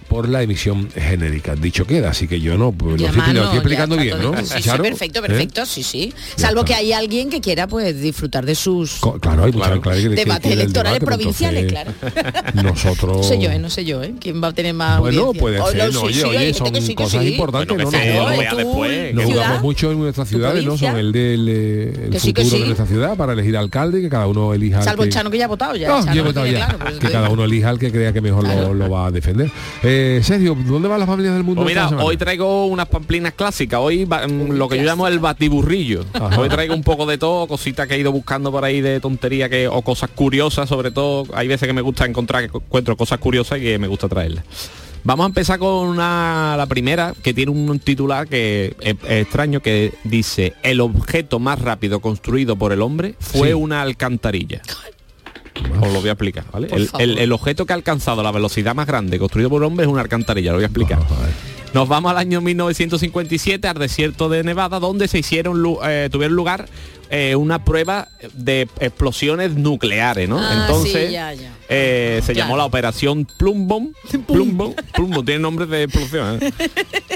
por la emisión genérica. Dicho queda, así que yo no, pues, lo, estoy, lo estoy explicando bien, ¿no? Sí, sí, perfecto, ¿Eh? perfecto, sí, sí. Salvo que hay alguien que quiera pues disfrutar de sus Co- Claro, hay mucha claro, que- que debates electorales debate, provinciales, entonces, claro. Nosotros... No sé yo, ¿eh? No sé yo, ¿eh? ¿Quién va a tener más Bueno, audiencia? puede Oh, ser, no, no, oye, sí, oye, son que sí, que cosas sí. importantes, Bueno, ¿no? que No, se no, lo no, vea tú, después. Nos ¿Tu jugamos mucho en nuestras ¿Tu ciudades, ¿no? Son el del eh, el futuro de nuestra ciudad para elegir alcalde, que cada uno elija. al Salvo el Chano que ya ha votado ya. Eso que cada digo. uno elija al que crea que mejor lo, lo va a defender. Eh, Sergio, ¿dónde van las familias del mundo? Pues mira, hoy traigo unas pamplinas clásicas, hoy va- mm, lo que yo llamo el batiburrillo. Ajá. Hoy traigo un poco de todo, cositas que he ido buscando por ahí de tontería que, o cosas curiosas, sobre todo. Hay veces que me gusta encontrar que encuentro cosas curiosas y que me gusta traerlas. Vamos a empezar con una, la primera, que tiene un titular que es, es extraño, que dice, el objeto más rápido construido por el hombre fue Sí. una alcantarilla. Os lo voy a explicar, ¿vale? El, el- el objeto que ha alcanzado la velocidad más grande construido por hombre es una alcantarilla, lo voy a explicar. Vamos a ver. Nos vamos al año 1957 al desierto de Nevada, donde se hicieron eh, tuvieron lugar eh, una prueba de explosiones nucleares, ¿no? Ah, Entonces sí, ya, ya. eh, se Claro. llamó la operación Plumbom. Plumbom, Plumbom tiene nombre de explosión, ¿eh?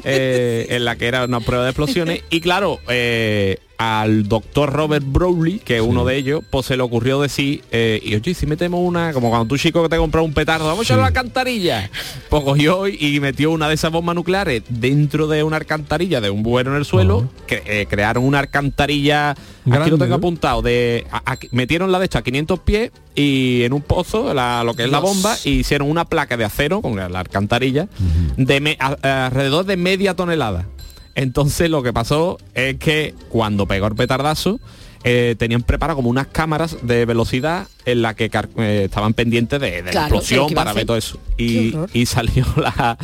Eh, en la que era una prueba de explosiones. Y claro, eh, al doctor Robert Browley, que es uno de ellos, pues se le ocurrió decir, eh, y oye, si metemos una, como cuando tú chico que te compras un petardo, vamos a echar una alcantarilla. Pues cogió y, y metió una de esas bombas nucleares dentro de una alcantarilla, de un bueno en el suelo, que eh, crearon una alcantarilla, aquí lo tengo ¿no? apuntado, de a- a- metieron la de esta a 500 pies y en un pozo, la- lo que es la bomba, y hicieron una placa de acero con la alcantarilla de me- a- a- alrededor de media tonelada. Entonces lo que pasó es que cuando pegó el petardazo, eh, tenían preparado como unas cámaras de velocidad en la que eh, estaban pendientes de, de la explosión ¿qué iba a para ver todo eso. Y, y salió la,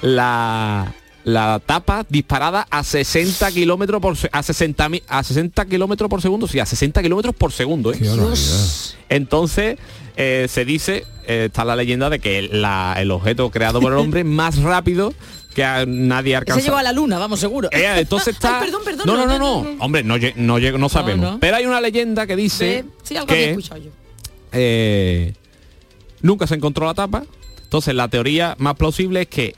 la, la tapa disparada a 60 kilómetros por se- a 60 mi- a 60 kilómetros por segundo, sí, a 60 kilómetros por segundo. ¿eh? Entonces eh, se dice, eh, está la leyenda de que la- el objeto creado por el hombre es más rápido que a- nadie ha Ese alcanzado. llegó a la luna, vamos, seguro. Eh, entonces está. Ay, perdón, perdón, no, no, no, no, no, no. Hombre, no, no, llego- no sabemos. no. Pero hay una leyenda que dice Sí, algo que escuchado yo. eh, nunca se encontró la tapa. Entonces la teoría más plausible es que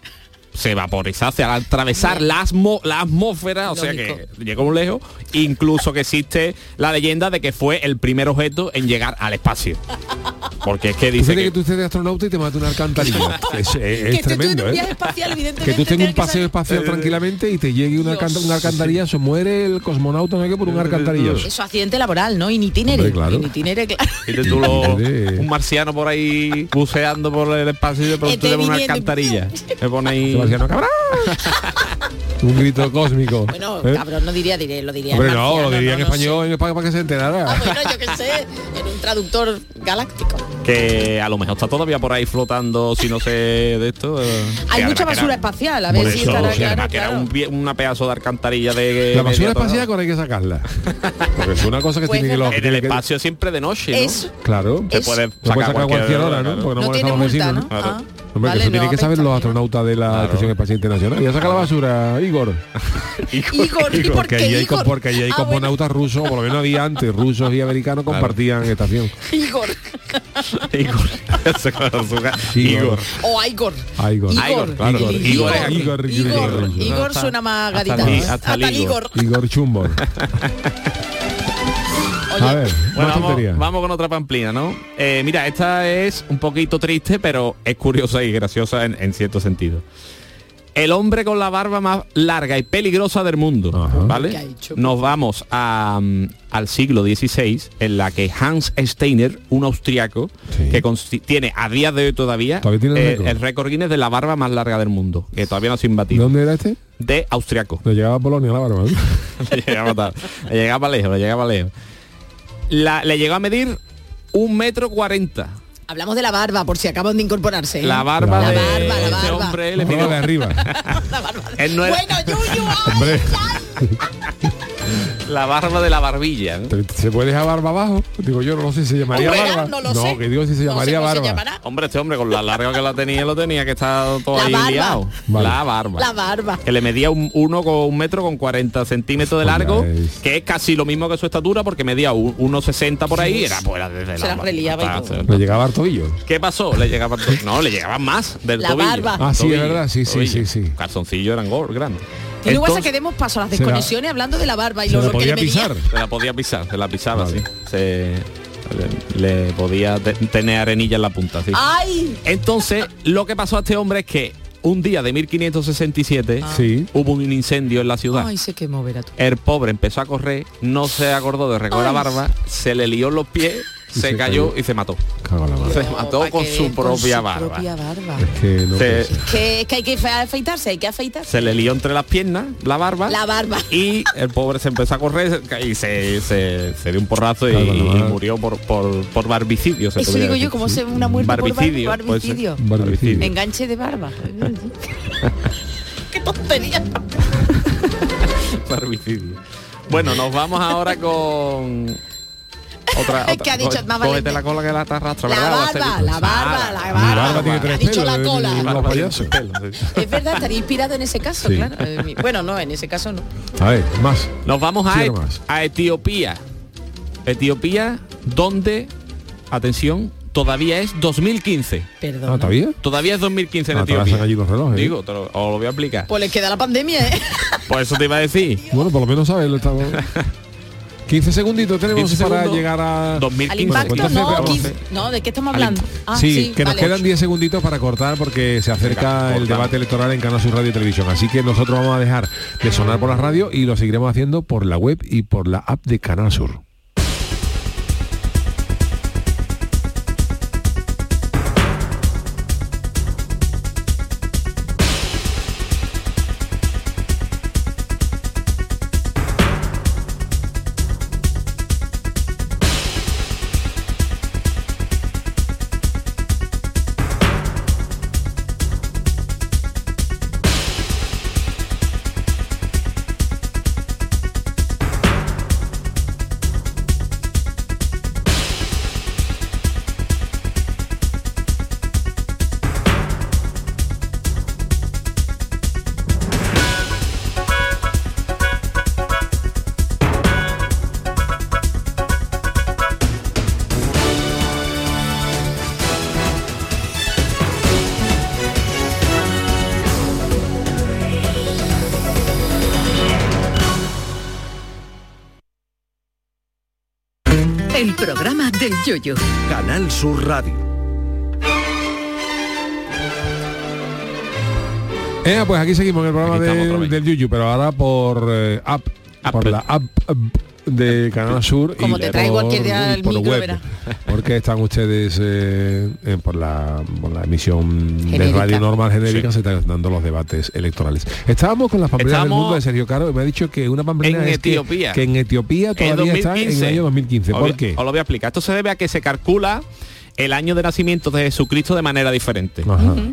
se vaporizase al atravesar la, atmo- la atmósfera, o sea que llegó muy lejos, incluso que existe la leyenda de que fue el primer objeto en llegar al espacio. Porque es que Tú dice que, que tú estés de astronauta y te mata una alcantarilla. es, que tremendo, ¿eh? espacial. Que tú en un que paseo espacial tranquilamente y te llegue una, una alcantarilla, se muere el cosmonauta no sé qué, por un alcantarillazo. Eso accidente laboral, ¿no? In itinere. Hombre, claro. In itinere, claro. Tú lo- un marciano por ahí buceando por el espacio y de pronto le pone una alcantarilla. Le pone ahí... Sebastiano, ¡cabrón! un grito cósmico. Bueno, ¿eh? cabrón, no diría, diré, lo diría. Hombre, en no, lo diría en no, no español en- para, para que se enterara. sé. Bueno, yo qué sé, en un traductor galáctico. que a lo mejor está todavía por ahí flotando si no sé de esto. eh, Hay que mucha basura era- espacial, a ver si estará sí, claro, que era claro. un, una pedazo de alcantarilla de La basura espacial hay que sacarla. Porque es una cosa que Pues tiene que... lo- en el espacio siempre de noche, ¿no? Claro. Se Es- puede sacar a cualquier hora, ¿no? claro. Porque no, No molesta a tiene los multa, vecinos, ¿no? Hombre, Vale, que eso tiene que saber los astronautas de la Claro. Estación Espacial Internacional. Ya saca la basura, Igor. Igor, ¿y por Porque allí hay, Igor? porque allí hay Ah, bueno. cosmonautas rusos, por lo menos había antes, rusos y americanos compartían estación. Igor. Igor. Igor. Igor. O Igor. Igor. Igor. Igor, claro. Igor. Igor, Igor. Igor. Igor, Igor. Igor suena más gadita. Igor. Igor. Igor Chumbor. Oye, A ver, Bueno, más vamos, con otra pamplina, ¿no? Eh, mira, esta es un poquito triste, pero es curiosa y graciosa en, en cierto sentido. El hombre con la barba más larga y peligrosa del mundo, Ajá. ¿Qué ha ¿vale? Nos vamos a, mm, al siglo XVI, en la que Hans Steiner, un austriaco, Sí. que tiene a día de hoy todavía, Todavía tiene el eh, récord. el récord Guinness de la barba más larga del mundo, que todavía no se ha ¿De imbatido, dónde era este? de austriaco. Le llegaba a Polonia la barba. ¿no? le llegaba tal. Le llegaba lejos, le llegaba lejos. La- le llegó a medir un metro cuarenta. Hablamos de la barba, por si acaban de incorporarse. ¿eh? La barba La de barba, la barba. hombre le midió. de arriba. La barba. Él no era- Bueno, Yuyu, ay, la barba de la barbilla. ¿no? ¿se puede dejar barba abajo? Digo yo, no sé si se llamaría Hombre, barba. no lo sé. que digo si se No sé llamaría se barba. Hombre, este hombre con la larga que la tenía lo tenía que estar todo La ahí barba. liado. Vale. La barba. La barba. Que le medía un, uno con un metro con 40 centímetros de Joder, largo, es- que es casi lo mismo que su estatura, porque medía un- 1,60 por ahí, era pues era desde Se la barba. reliaba y Hasta- todo. Le llegaba al tobillo. ¿Qué pasó? Le llegaba no, le llegaban más del La tobillo. barba. Ah, sí, es verdad, sí, sí, tobillo. sí, sí. Calzoncillos eran grandes. Igual Entonces- que demos paso a las Se la- desconexiones hablando de la barba y Se lo la que le podía pisar. Se la podía pisar, se la pisaba, Vale. sí. Se, le, le podía te- tener arenilla en la punta, sí. ¡Ay! Entonces, lo que pasó a este hombre es que un día de 1567 Sí. hubo un incendio en la ciudad. Ay, se quemó, verá tú. El pobre empezó a correr, no se acordó de recoger la barba, se le lió los pies, Y se, se cayó, cayó. y se mató. Se mató con su propia su barba. propia barba. Es que no Se, puede ser. Que, es que hay que fe- afeitarse, hay que afeitarse. se le lió entre las piernas la barba. La barba. y el pobre se empezó a correr y se, se, se dio un porrazo y, Claro, y claro. murió por, por, por barbicidio. Se Eso digo yo, como se una muerte por bar- Barbicidio, puede ser. barbicidio. Barbicidio. Enganche de barba. Qué tontería. Barbicidio. Bueno, nos vamos ahora con otra. Es que ha dicho otra- más Cógete valiente. la cola que la te arrastra. La barba, ser- la barba, la barba. barba tiene Ha dicho pelos. la cola. barba sí. Es verdad, estaría inspirado en ese caso, Sí. claro. Eh, Bueno, no, en ese caso no. A ver, más. Nos vamos a, Et- nomás. a Etiopía. Etiopía, donde, atención, todavía es 2015. Perdón. Ah, ¿todavía? Todavía es 2015 en Ah, Etiopía. están allí los relojes. ¿eh? Digo, te lo, os lo voy a explicar. Pues les queda la pandemia, ¿eh? Por eso te iba a decir. Bueno, por lo menos sabes, lo estamos... 15 segunditos tenemos 15 para llegar a... Al 2015. impacto, pues entonces no, vamos a 15 hacer- no, ¿de qué estamos Al hablando? Ah, sí, que nos quedan 10 segunditos para cortar porque se acerca Venga, el debate electoral en Canal Sur Radio y Televisión. Así que nosotros vamos a dejar de sonar por la radio y lo seguiremos haciendo por la web y por la app de Canal Sur. Yoyo. Canal Sur Radio. Eh, pues aquí seguimos en el programa de- del Yuyu, pero ahora por eh, app, por la app app de Canal Sur Como y te traigo por- cualquier día el por micro, web, porque están ustedes eh, eh, por, la, por la emisión de radio normal genérica se están dando los debates electorales. Estábamos con las pamplinas del mundo de Sergio Caro y me ha dicho que una pamplina en es que- Etiopía. Que, en Etiopía En todavía está en el año 2015. Os ¿Por qué? Os lo voy a explicar. Esto se debe a que se calcula el año de nacimiento de Jesucristo de manera diferente.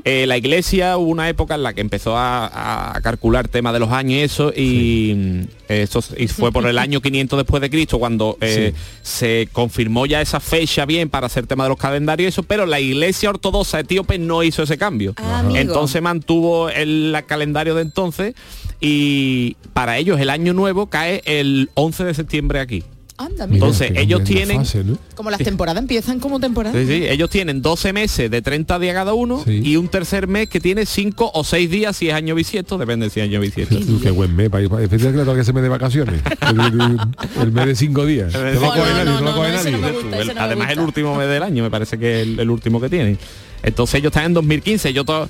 Eh, la iglesia hubo una época en la que empezó a, a calcular tema de los años y eso y mm, eso y fue por el año 500 después de Cristo cuando eh, se confirmó ya esa fecha bien para hacer tema de los calendarios y eso, pero la iglesia ortodoxa etíope no hizo ese cambio. Ah. Entonces mantuvo el la- calendario de entonces y para ellos el año nuevo cae el 11 de septiembre aquí. Anda, mira. Entonces, Mira, ellos tienen- ¿no? Como las temporadas empiezan como temporada. Sí, sí, ellos tienen 12 meses de 30 días cada uno Sí. y un tercer mes que tiene 5 o 6 días si es año bisiesto, depende si es año bisiesto. Qué buen mes, para ir. para- que le toca ese mes de vacaciones. El, el- el mes de cinco días. No lo No, coge no, nadie, no, no lo no, coge no, ese nadie. no me Tú, gusta, el- ese no me además el gusta. último mes del año me parece que es el, el último que tienen. Entonces ellos están en 2015, yo todo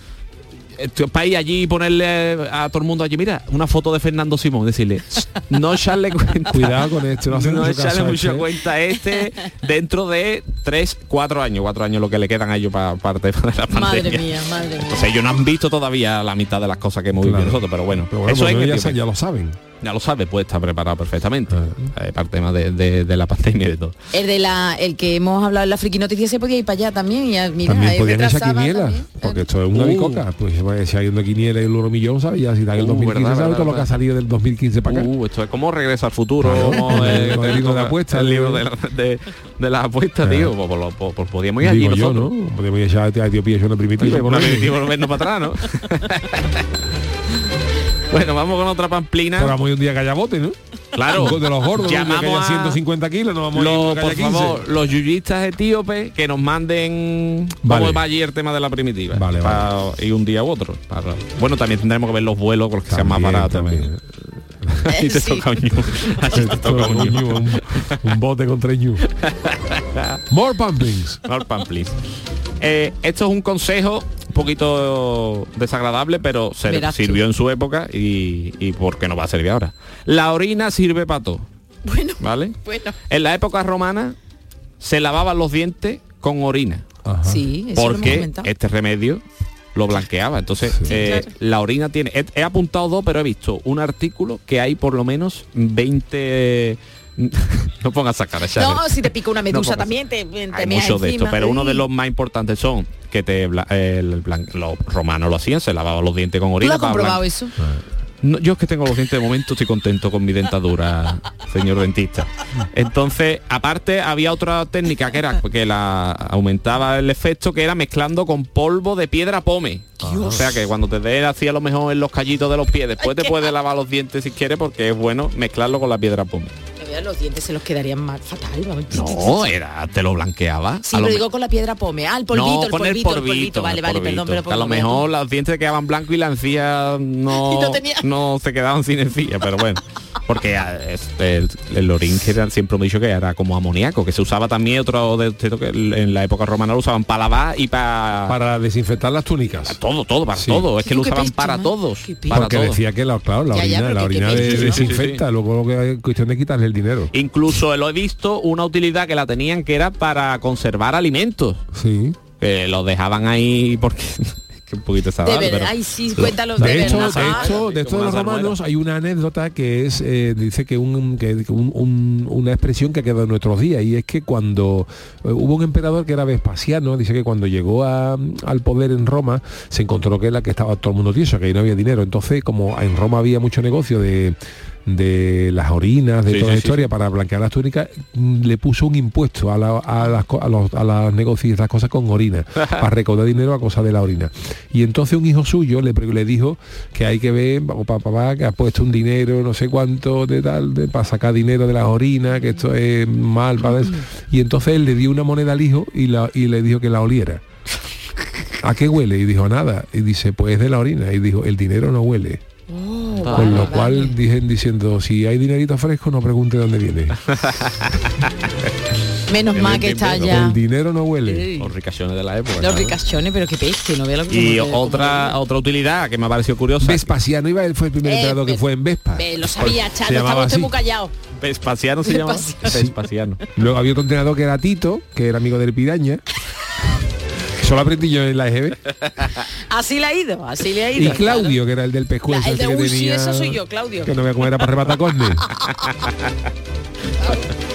para ir allí y ponerle a todo el mundo allí, mira, una foto de Fernando Simón, decirle, no echarle cuenta. Cuidado con esto, no mucho echarle caso a mucho este. cuenta a este dentro de 3, 4 años, 4 años lo que le quedan a ellos para parte de la pandemia. Madre mía, madre mía. O sea, ellos no han visto todavía la mitad de las cosas que hemos vivido Claro. nosotros, pero bueno, Pero bueno, eso por es ya, ya lo saben. Ya lo sabes, puede estar preparado perfectamente. Ah. Eh, para el tema de, de- de la pandemia y de todo. El de la, el que hemos hablado en la friki noticia se podía ir para allá también y mira, También ahí podían echar quiniela, también. porque esto es una Uh. bicoca. Pues si hay una quiniela y un millón, ¿sabes? Ya si en el Uh, 2015, verdad, ¿sabes verdad, todo lo que ha salido del 2015 para acá? Uh, esto es como regresa al futuro. Claro. como, Con el libro de apuestas, El libro el- de, la- de, de las apuestas, Claro. tío. Pues, pues, lo- pues, pues podíamos ir allí Digo yo, nosotros. ¿no? Podemos echar a Etiopía y una primitiva. por Una primitiva volvernos para atrás, ¿no? bueno, vamos con otra pamplina. Pero vamos a ir un día que haya bote, ¿no? Claro. De los gordos, un día que Llamamos haya a 150 kilos, no vamos a ir por haya 15. favor, los yuyistas etíopes que nos manden Vale. cómo va allí el tema de la primitiva. Vale, Y un día u otro. para- Bueno, también tendremos que ver los vuelos con los que sean más baratos. también. Ahí te Sí. toca un ñu. Ahí te toca un ñu. un, un bote con tres ñu. More pumplings. More pamphlet. Eh, esto es un consejo un poquito desagradable, pero se- Verás tú. sirvió en su época y, y por qué no va a servir ahora. La orina sirve para todo, Bueno, ¿vale? bueno. En la época romana se lavaban los dientes con orina, Ajá. Sí, eso porque este remedio lo blanqueaba. Entonces, eh, la orina tiene... He, he apuntado dos, pero he visto un artículo que hay por lo menos 20... no pongas a cara, Charlie. No, si te pica una medusa también te, te Hay meas muchos de estos, encima. pero uno de los más importantes son que te el blan- los romanos lo hacían, se lavaban los dientes con ¿Tú lo orina. has para comprobado eso? No, yo es que tengo los dientes de momento, estoy contento con mi dentadura, señor dentista. Entonces, aparte había otra técnica que era que la aumentaba el efecto, que era mezclando con polvo de piedra pome. O sea que cuando te dé así a lo mejor en los callitos de los pies, después te puedes lavar los dientes si quieres, porque es bueno mezclarlo con la piedra pome. Los dientes se los quedarían mal fatal. vamos. No, era, te lo blanqueaba. Sí, A lo me- digo con la piedra pome. Ah, el polvito, no, el polvito, el el polvito. Vale, el vale, polvito. perdón, pero Que a lo por mejor los dientes quedaban blancos y la encía no, no tenía- no se quedaban sin encía, pero bueno. Porque ah, este, el, el orín que era- siempre hemos dicho que era como amoníaco, que se usaba también otro de que en la época romana lo usaban para lavar y para, Para desinfectar las túnicas. todo, todo, para Sí. todo. Es que lo usaban peste, para ¿no? todo. Qué peste. Para Porque todo. decía que la, claro, la Ya, ya, orina, pero la orina que de- ¿no? desinfecta, luego lo que es cuestión de quitarle el dinero. Incluso lo he visto una utilidad que la tenían que era para conservar alimentos. Sí. Que lo dejaban ahí porque que un poquito De desagradable, verdad, pero- ay sí, cuéntalo de, De hecho, verdad. de hecho, de esto de los Como una romanos hay una anécdota que es, eh, dice que, un, que que un- un- una expresión que ha quedado en nuestros días y es que cuando eh, hubo un emperador que era Vespasiano, dice que cuando llegó a- al poder en Roma se encontró que la que estaba todo el mundo tieso, que ahí no había dinero. Entonces, como en Roma había mucho negocio de de las orinas, de Sí, toda sí, la sí, historia para blanquear las túnicas, mm, le puso un impuesto a, la- a las, a los, a las negocios estas cosas con orina, para recaudar dinero a cosa de la orina. Y entonces un hijo suyo le, le dijo que hay que ver, papá, papá, que ha puesto un dinero, no sé cuánto, de tal, de, para sacar dinero de las orinas, que esto es mal para eso. Y entonces él le dio una moneda al hijo y, la, y le dijo que la oliera. ¿A qué huele? Y dijo, nada. Y dice, pues es de la orina. Y dijo, el dinero no huele. Oh, Con vale, lo vale. cual dije diciendo, si hay dinerito fresco, no pregunte dónde viene. Menos mal que está ya. El dinero no huele. Los ricachones de la época. Los claro. ricachones, pero qué peste, no veo lo que Y otra otra utilidad que me ha parecido curiosa. Vespasiano iba, él fue el primer Eh, emperador que eh, fue en Vespa. Eh, lo sabía, llamaba estaba usted así. muy callado. Vespasiano se llama. Vespasiano. Vespasiano. Luego había otro entrenador que era Tito, que era amigo del Piraña. Eso lo aprendí yo en la EGB. Así le ha ido, así le ha ido. Y Claudio, que era el del pescuezo. La- el de que uy, sí, eso soy yo, Claudio. Que no cómo era para arrebatar córner.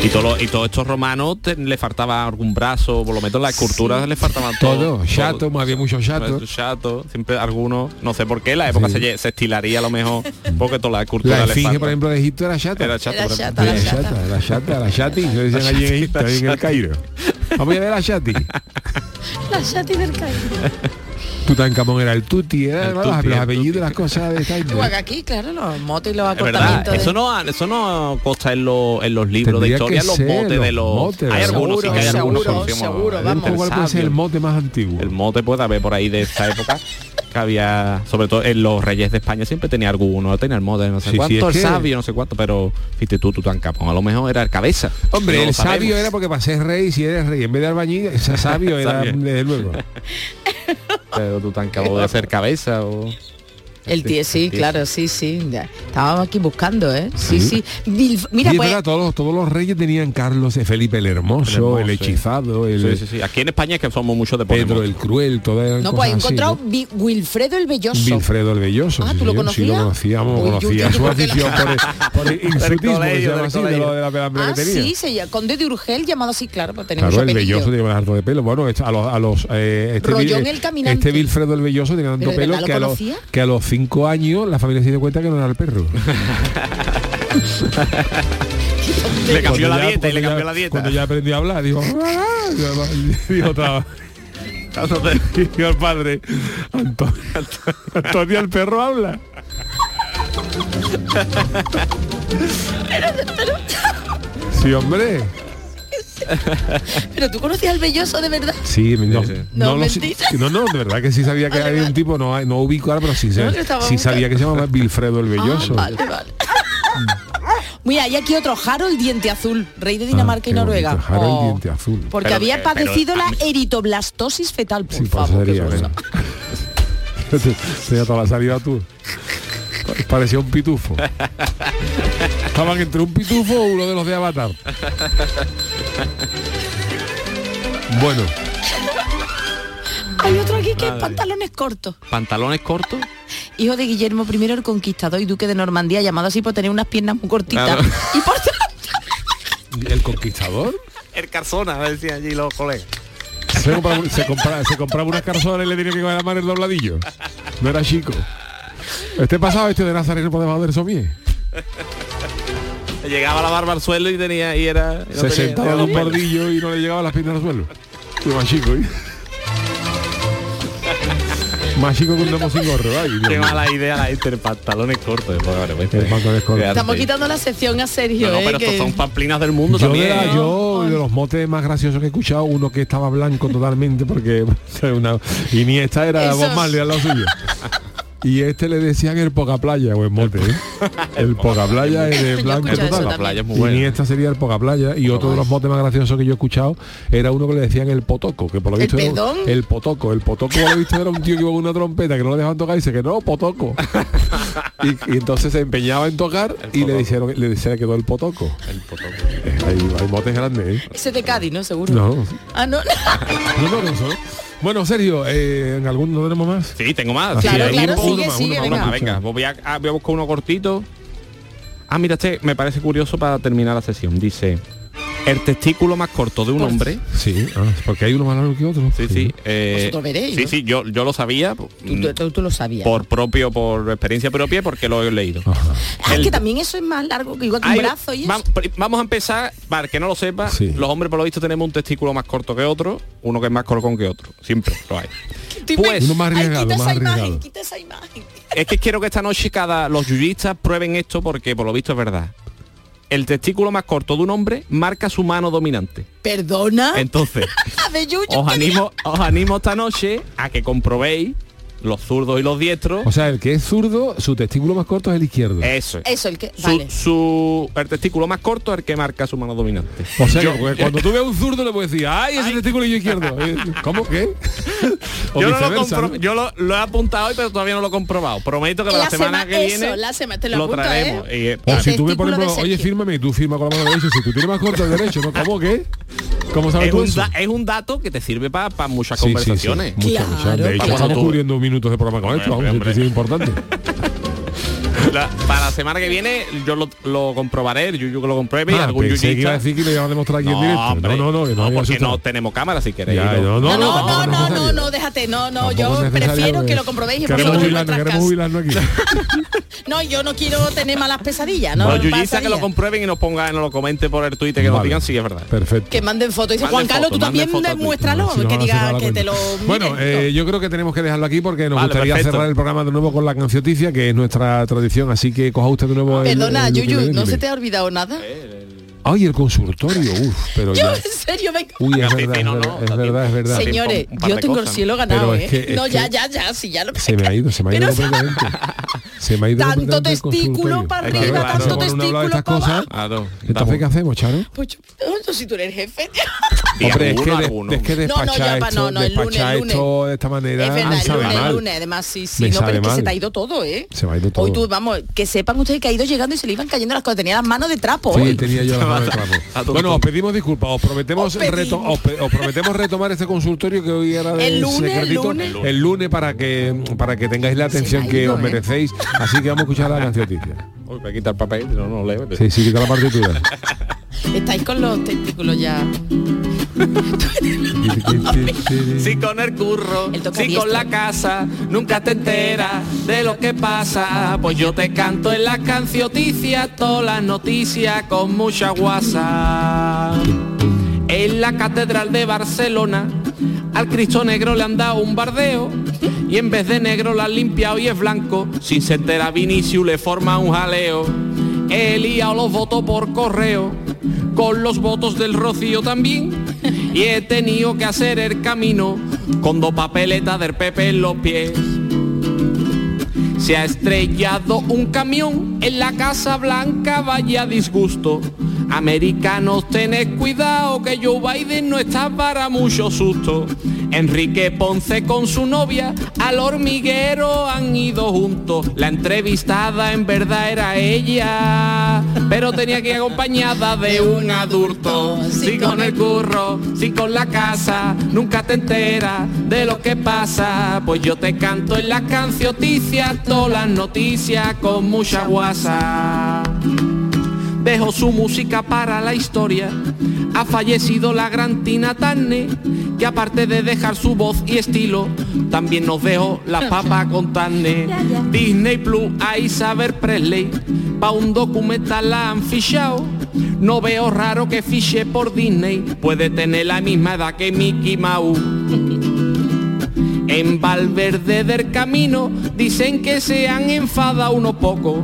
Y todos y todos estos romanos te- le faltaba algún brazo, por lo menos las esculturas le faltaban todo. Todo, chato, había muchos chatos. Chato, siempre algunos, no sé por qué, la época Sí. se, se estilaría a lo mejor, porque todas las esculturas La le faltan. por ejemplo, de Egipto era chata. Era chata, Era chata, la Era chata. la chata, la chati, lo dicen allí en Egipto, ahí en el Cairo. Vamos a ver la chati. La chati del Cairo. Tutankamón era el tuti, era El los, tuti, los el apellidos, tuti. las cosas de que aquí, claro, los motes y los Es verdad, acortamientos. de- eso no, eso no consta en, los en los libros de Tendría historia, los motes de los motes, hay algunos, sí que hay Seguro, algunos seguro, conocemos, seguro, el vamos. ¿Cuál puede ser el mote más antiguo? El mote puede haber por ahí de esta época que había, sobre todo en los reyes de España siempre tenía alguno, tenía el mote, no sé Sí, sí, cuánto, es el que- sabio, no sé cuánto, pero fíjate tú, Tutankamón, a lo mejor era el cabeza. Hombre, No lo el sabio era porque para ser rey, si eres rey, en vez de albañil, ese sabio era desde luego. Pero Tutankamón debe ser cabeza o... El tío, sí, claro, sí, sí. ya. Estábamos aquí buscando, ¿eh? Sí, Sí. sí. Mira, pues, verdad, todos, los- todos los reyes tenían Carlos, eh, Felipe el Hermoso, El Hermoso, el sí. hechizado, el Sí, sí, sí. Aquí en España es que somos muchos de Pedro el Cruel, todas no, pues he cosas así, encontrado ¿no? Vi- Wilfredo el Belloso. Wilfredo el Belloso. Ah, sí, ¿tú lo señor, Sí, lo conocías? conocíamos, Uy, conocía su la- afición por el, por insultismo, se llama así, de, lo de la pelambre Ah, que tenía. sí, se Conde de Urgel, llamado así, claro, pues tenía Claro, el velloso tiene harto de pelo. Bueno, a los, a los eh, este, Rollón el caminante. este Wilfredo el Belloso tenía tanto ¿Pero de pelo que a, los, cinco años la familia se dio cuenta que no era el perro. Le cambió Cuando la ya- dieta y le cambió ya- la dieta. Cuando ya aprendió a hablar, dijo, "Ah", dijo otra dijo el padre, Antonio, Antonio el perro habla. Sí, hombre. Pero tú conocías al Belloso de verdad. Sí, no, sí. No, no, no, de verdad que sí sabía que había un tipo, no, no ubico ahora, pero sí, sí sabía que se llamaba Wilfredo el Belloso. Ah, vale, vale. Mira, hay aquí otro Harold Diente Azul, rey de Dinamarca Ah, y qué Noruega. bonito, Harold Oh, Diente Azul. Porque Pero, había eh, pero padecido la mí- eritoblastosis fetal, por Sí, eso favor. tú. Parecía un pitufo. Estaban entre un pitufo o uno de los de Avatar. Bueno, Hay otro aquí que es pantalones cortos. Pantalones cortos. Hijo de Guillermo I el Conquistador y Duque de Normandía, llamado así por tener unas piernas muy cortitas. Claro. Y por tanto, el conquistador El Carzona, decían allí los colegas. se compraba, se compraba, se compraba unas carzonas y le tenía que coger la mano el dobladillo. No era chico. Este pasado este de Nazareno por debajo del somier. Llegaba la barba al suelo y tenía y era y no se tenía- sentaba en un bordillo y no le llegaba las piernas al suelo. Y más chico, ¿eh? Más chico que un demo sin gorro, ay, Qué mío. mala idea la gente, el pantalones cortos. estamos quitando la sección a Sergio, No, no, ¿eh? pero que- estos son pamplinas del mundo Yo, también. de, la- yo de los motes más graciosos que he escuchado, uno que estaba blanco totalmente, porque una, y ni esta era Eso- Bob Marley al lado suyo. Y este le decían el poca playa, buen mote, ¿eh? El poca playa es de blanco total. también. playa es muy Y esta sería el poca playa. Y otro de los motes más graciosos que yo he escuchado era uno que le decían el potoco, que por lo ¿El visto era un- pedón? el potoco. El potoco por lo visto era un tío que iba con una trompeta que no le dejaban tocar y dice que no, potoco. y, y entonces se empeñaba en tocar y le dijeron, le decía que quedó el potoco. El potoco. Eh, Hay, hay motes grandes, ¿eh? Ese de Cádiz, ¿no? Seguro. No, Ah, no. no, no, no, ¿no? Bueno, Sergio, eh, ¿en algún no tenemos más? Sí, tengo más. Ah, Sí, Claro, uno sigue, más, sigue, uno venga. más. venga, voy a, ah, voy a buscar uno cortito. Ah, mira, este me parece curioso para terminar la sesión. Dice, el testículo más corto de un hombre. Sí, ah, porque hay uno más largo que otro. Sí, sí. eh, Vosotros veréis, sí, ¿no? sí, yo, yo lo sabía Tú, mm, tú- tú- lo sabías. por propio, por experiencia propia, porque lo he leído. Ajá. Ah, el- que también eso es más largo que igual que un Hay- brazo y eso. va- vamos a empezar, para el que no lo sepa, Sí. los hombres por lo visto tenemos un testículo más corto que otro, uno que es más colocón que otro. Siempre lo hay. Pues- Uno más Ay, arriesgado, quita más esa imagen, arriesgado. quita esa imagen. Es que quiero que esta noche cada los yuyistas prueben esto porque por lo visto es verdad. El testículo más corto de un hombre marca su mano dominante. Perdona. Entonces, os animo, os animo esta noche a que comprobéis los zurdos y los diestros. O sea, el que es zurdo, su testículo más corto es el izquierdo. Eso es. Eso, el que... Su, Vale. su- el testículo más corto es el que marca su mano dominante. O sea, Yo- que pues, cuando tú ves un zurdo le puedes decir, ¡ay, ese testículo izquierdo! Eh, ¿Cómo? ¿Qué? O yo no lo, compro- ¿no? yo lo, lo he apuntado hoy, pero todavía no lo he comprobado. Prometo que la, La semana sema- que eso, viene la sema- te lo lo apunto, traemos. ¿eh? Y, eh, O si tú me, por ejemplo, oye, fírmame y tú firma con la mano derecha. Si tú tienes más corto el derecho, ¿no? ¿Cómo qué? ¿Cómo sabes es, tú un eso? da- es un dato que te sirve para muchas Sí, sí, sí. conversaciones. Muchas, muchas. De hecho, Cuando estamos tú- cubriendo minutos de programa con esto, vamos, esto es importante. La- para la semana que viene yo lo, lo comprobaré, el Yuyu que lo compruebe y Ah, algún pensé que iba a decir que lo iba a demostrar aquí en No, directo. hombre, no, no, no, no, no, porque asustado. no tenemos cámara si queréis. Ya, no, no, No, no, no, no, no, no, déjate, no, no, yo prefiero que lo comprobéis y Queremos en jubilarnos, queremos jubilarnos aquí. No, yo no quiero tener malas pesadillas, ¿no? Los yuyistas que lo comprueben y nos pongan, nos lo comenten por el Twitter, que nos Vale. digan si es verdad. Perfecto. Que manden fotos. Dice Manden Juan Carlos, tú también demuéstralo, Si no, que no diga que te lo Bueno, miren. eh, yo creo que tenemos que dejarlo aquí porque nos Vale, gustaría perfecto. cerrar el programa de nuevo con la cancioticia, que es nuestra tradición, así que coja usted de nuevo el- Perdona, el Yuyu, ¿no se te ha olvidado nada? Ay, el consultorio, uf, pero Yo, ya. en serio, venga. Uy, es verdad, es no, verdad, no, es da verdad, es verdad. Señores, yo tengo el cosas, ¿no? cielo ganado, Pero es ¿eh? que- es no, que- ya, ya, ya, sí, ya lo Se me ha ido, se me ha ido completamente. Se me ha ido Tanto testículo para arriba, Claro, tanto testículo para cosas, Ah, no, Entonces, ¿qué hacemos, Charo? Pues yo, no, si tú eres el jefe. Hombre, es que, de- es que No, no, despachar esto, no, no, el lunes, despachar el lunes. esto de esta manera Es verdad, el sabe lunes, el mal. lunes, además sí, sí, Me no, pero es que se te ha ido todo, ¿eh? Se me ha ido todo. Hoy tú, vamos, que sepan ustedes que ha ido llegando y se le iban cayendo las cosas, tenía las manos de trapo Sí, hoy. tenía yo la mano de trapo. A tu Bueno, os pedimos disculpas, os prometemos, Os pedimos. reto- os, pe- os prometemos retomar este consultorio que hoy era de El lunes, el lunes. el lunes para que para que tengáis la atención que os ¿eh? Así que vamos a escuchar la cancioticia. Uy, voy a quitar el papel, no, no leo. Sí, sí, quita la partitura. Estáis con los testículos ya. Si con el curro, si con la casa, nunca te enteras de lo que pasa. Pues yo te canto en las cancioticias, todas las noticias con mucha guasa. En la catedral de Barcelona, al Cristo negro le han dado un bardeo. Y en vez de negro la han limpiado y es blanco. Sin se entera Vinicius le forma un jaleo. He liado los votos por correo, con los votos del Rocío también. Y he tenido que hacer el camino con dos papeletas del Pepe en los pies. Se ha estrellado un camión en la Casa Blanca, vaya disgusto. Americanos, tened cuidado que Joe Biden no está para mucho susto. Enrique Ponce con su novia al hormiguero han ido juntos. La entrevistada en verdad era ella, pero tenía que ir acompañada de un adulto. Si con el curro, si con la casa, nunca te enteras de lo que pasa. Pues yo te canto en las cancioticias, las noticias con mucha guasa. Dejo su música para la historia. Ha fallecido la gran Tina Turner, que aparte de dejar su voz y estilo, también nos dejó la papa con Turner. Disney Plus a Isabel Presley, pa' un documental la han fichado. No veo raro que fiche por Disney, puede tener la misma edad que Mickey Mouse. En Valverde del Camino dicen que se han enfadado unos pocos,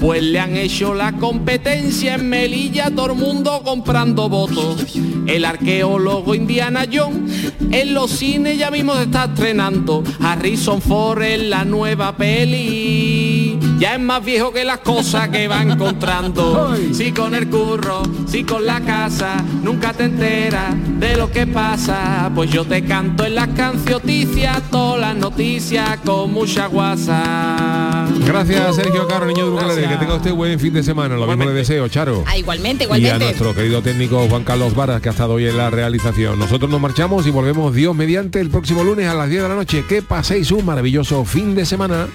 pues le han hecho la competencia en Melilla, todo el mundo comprando votos. El arqueólogo Indiana Jones en los cines ya mismo se está estrenando. Harrison Ford en la nueva peli. Ya es más viejo que las cosas que va encontrando. Si con el curro, si con la casa, nunca te enteras de lo que pasa. Pues yo te canto en las cancioticias, todas las noticias con mucha guasa. Gracias, Sergio Caro, niño de Ukelele. Que tenga usted buen fin de semana. Lo mismo le deseo, Charo. Ah, igualmente, Y a igualmente. nuestro querido técnico Juan Carlos Varas, que ha estado hoy en la realización. Nosotros nos marchamos y volvemos Dios mediante el próximo lunes a las 10 de la noche. Que paséis un maravilloso fin de semana.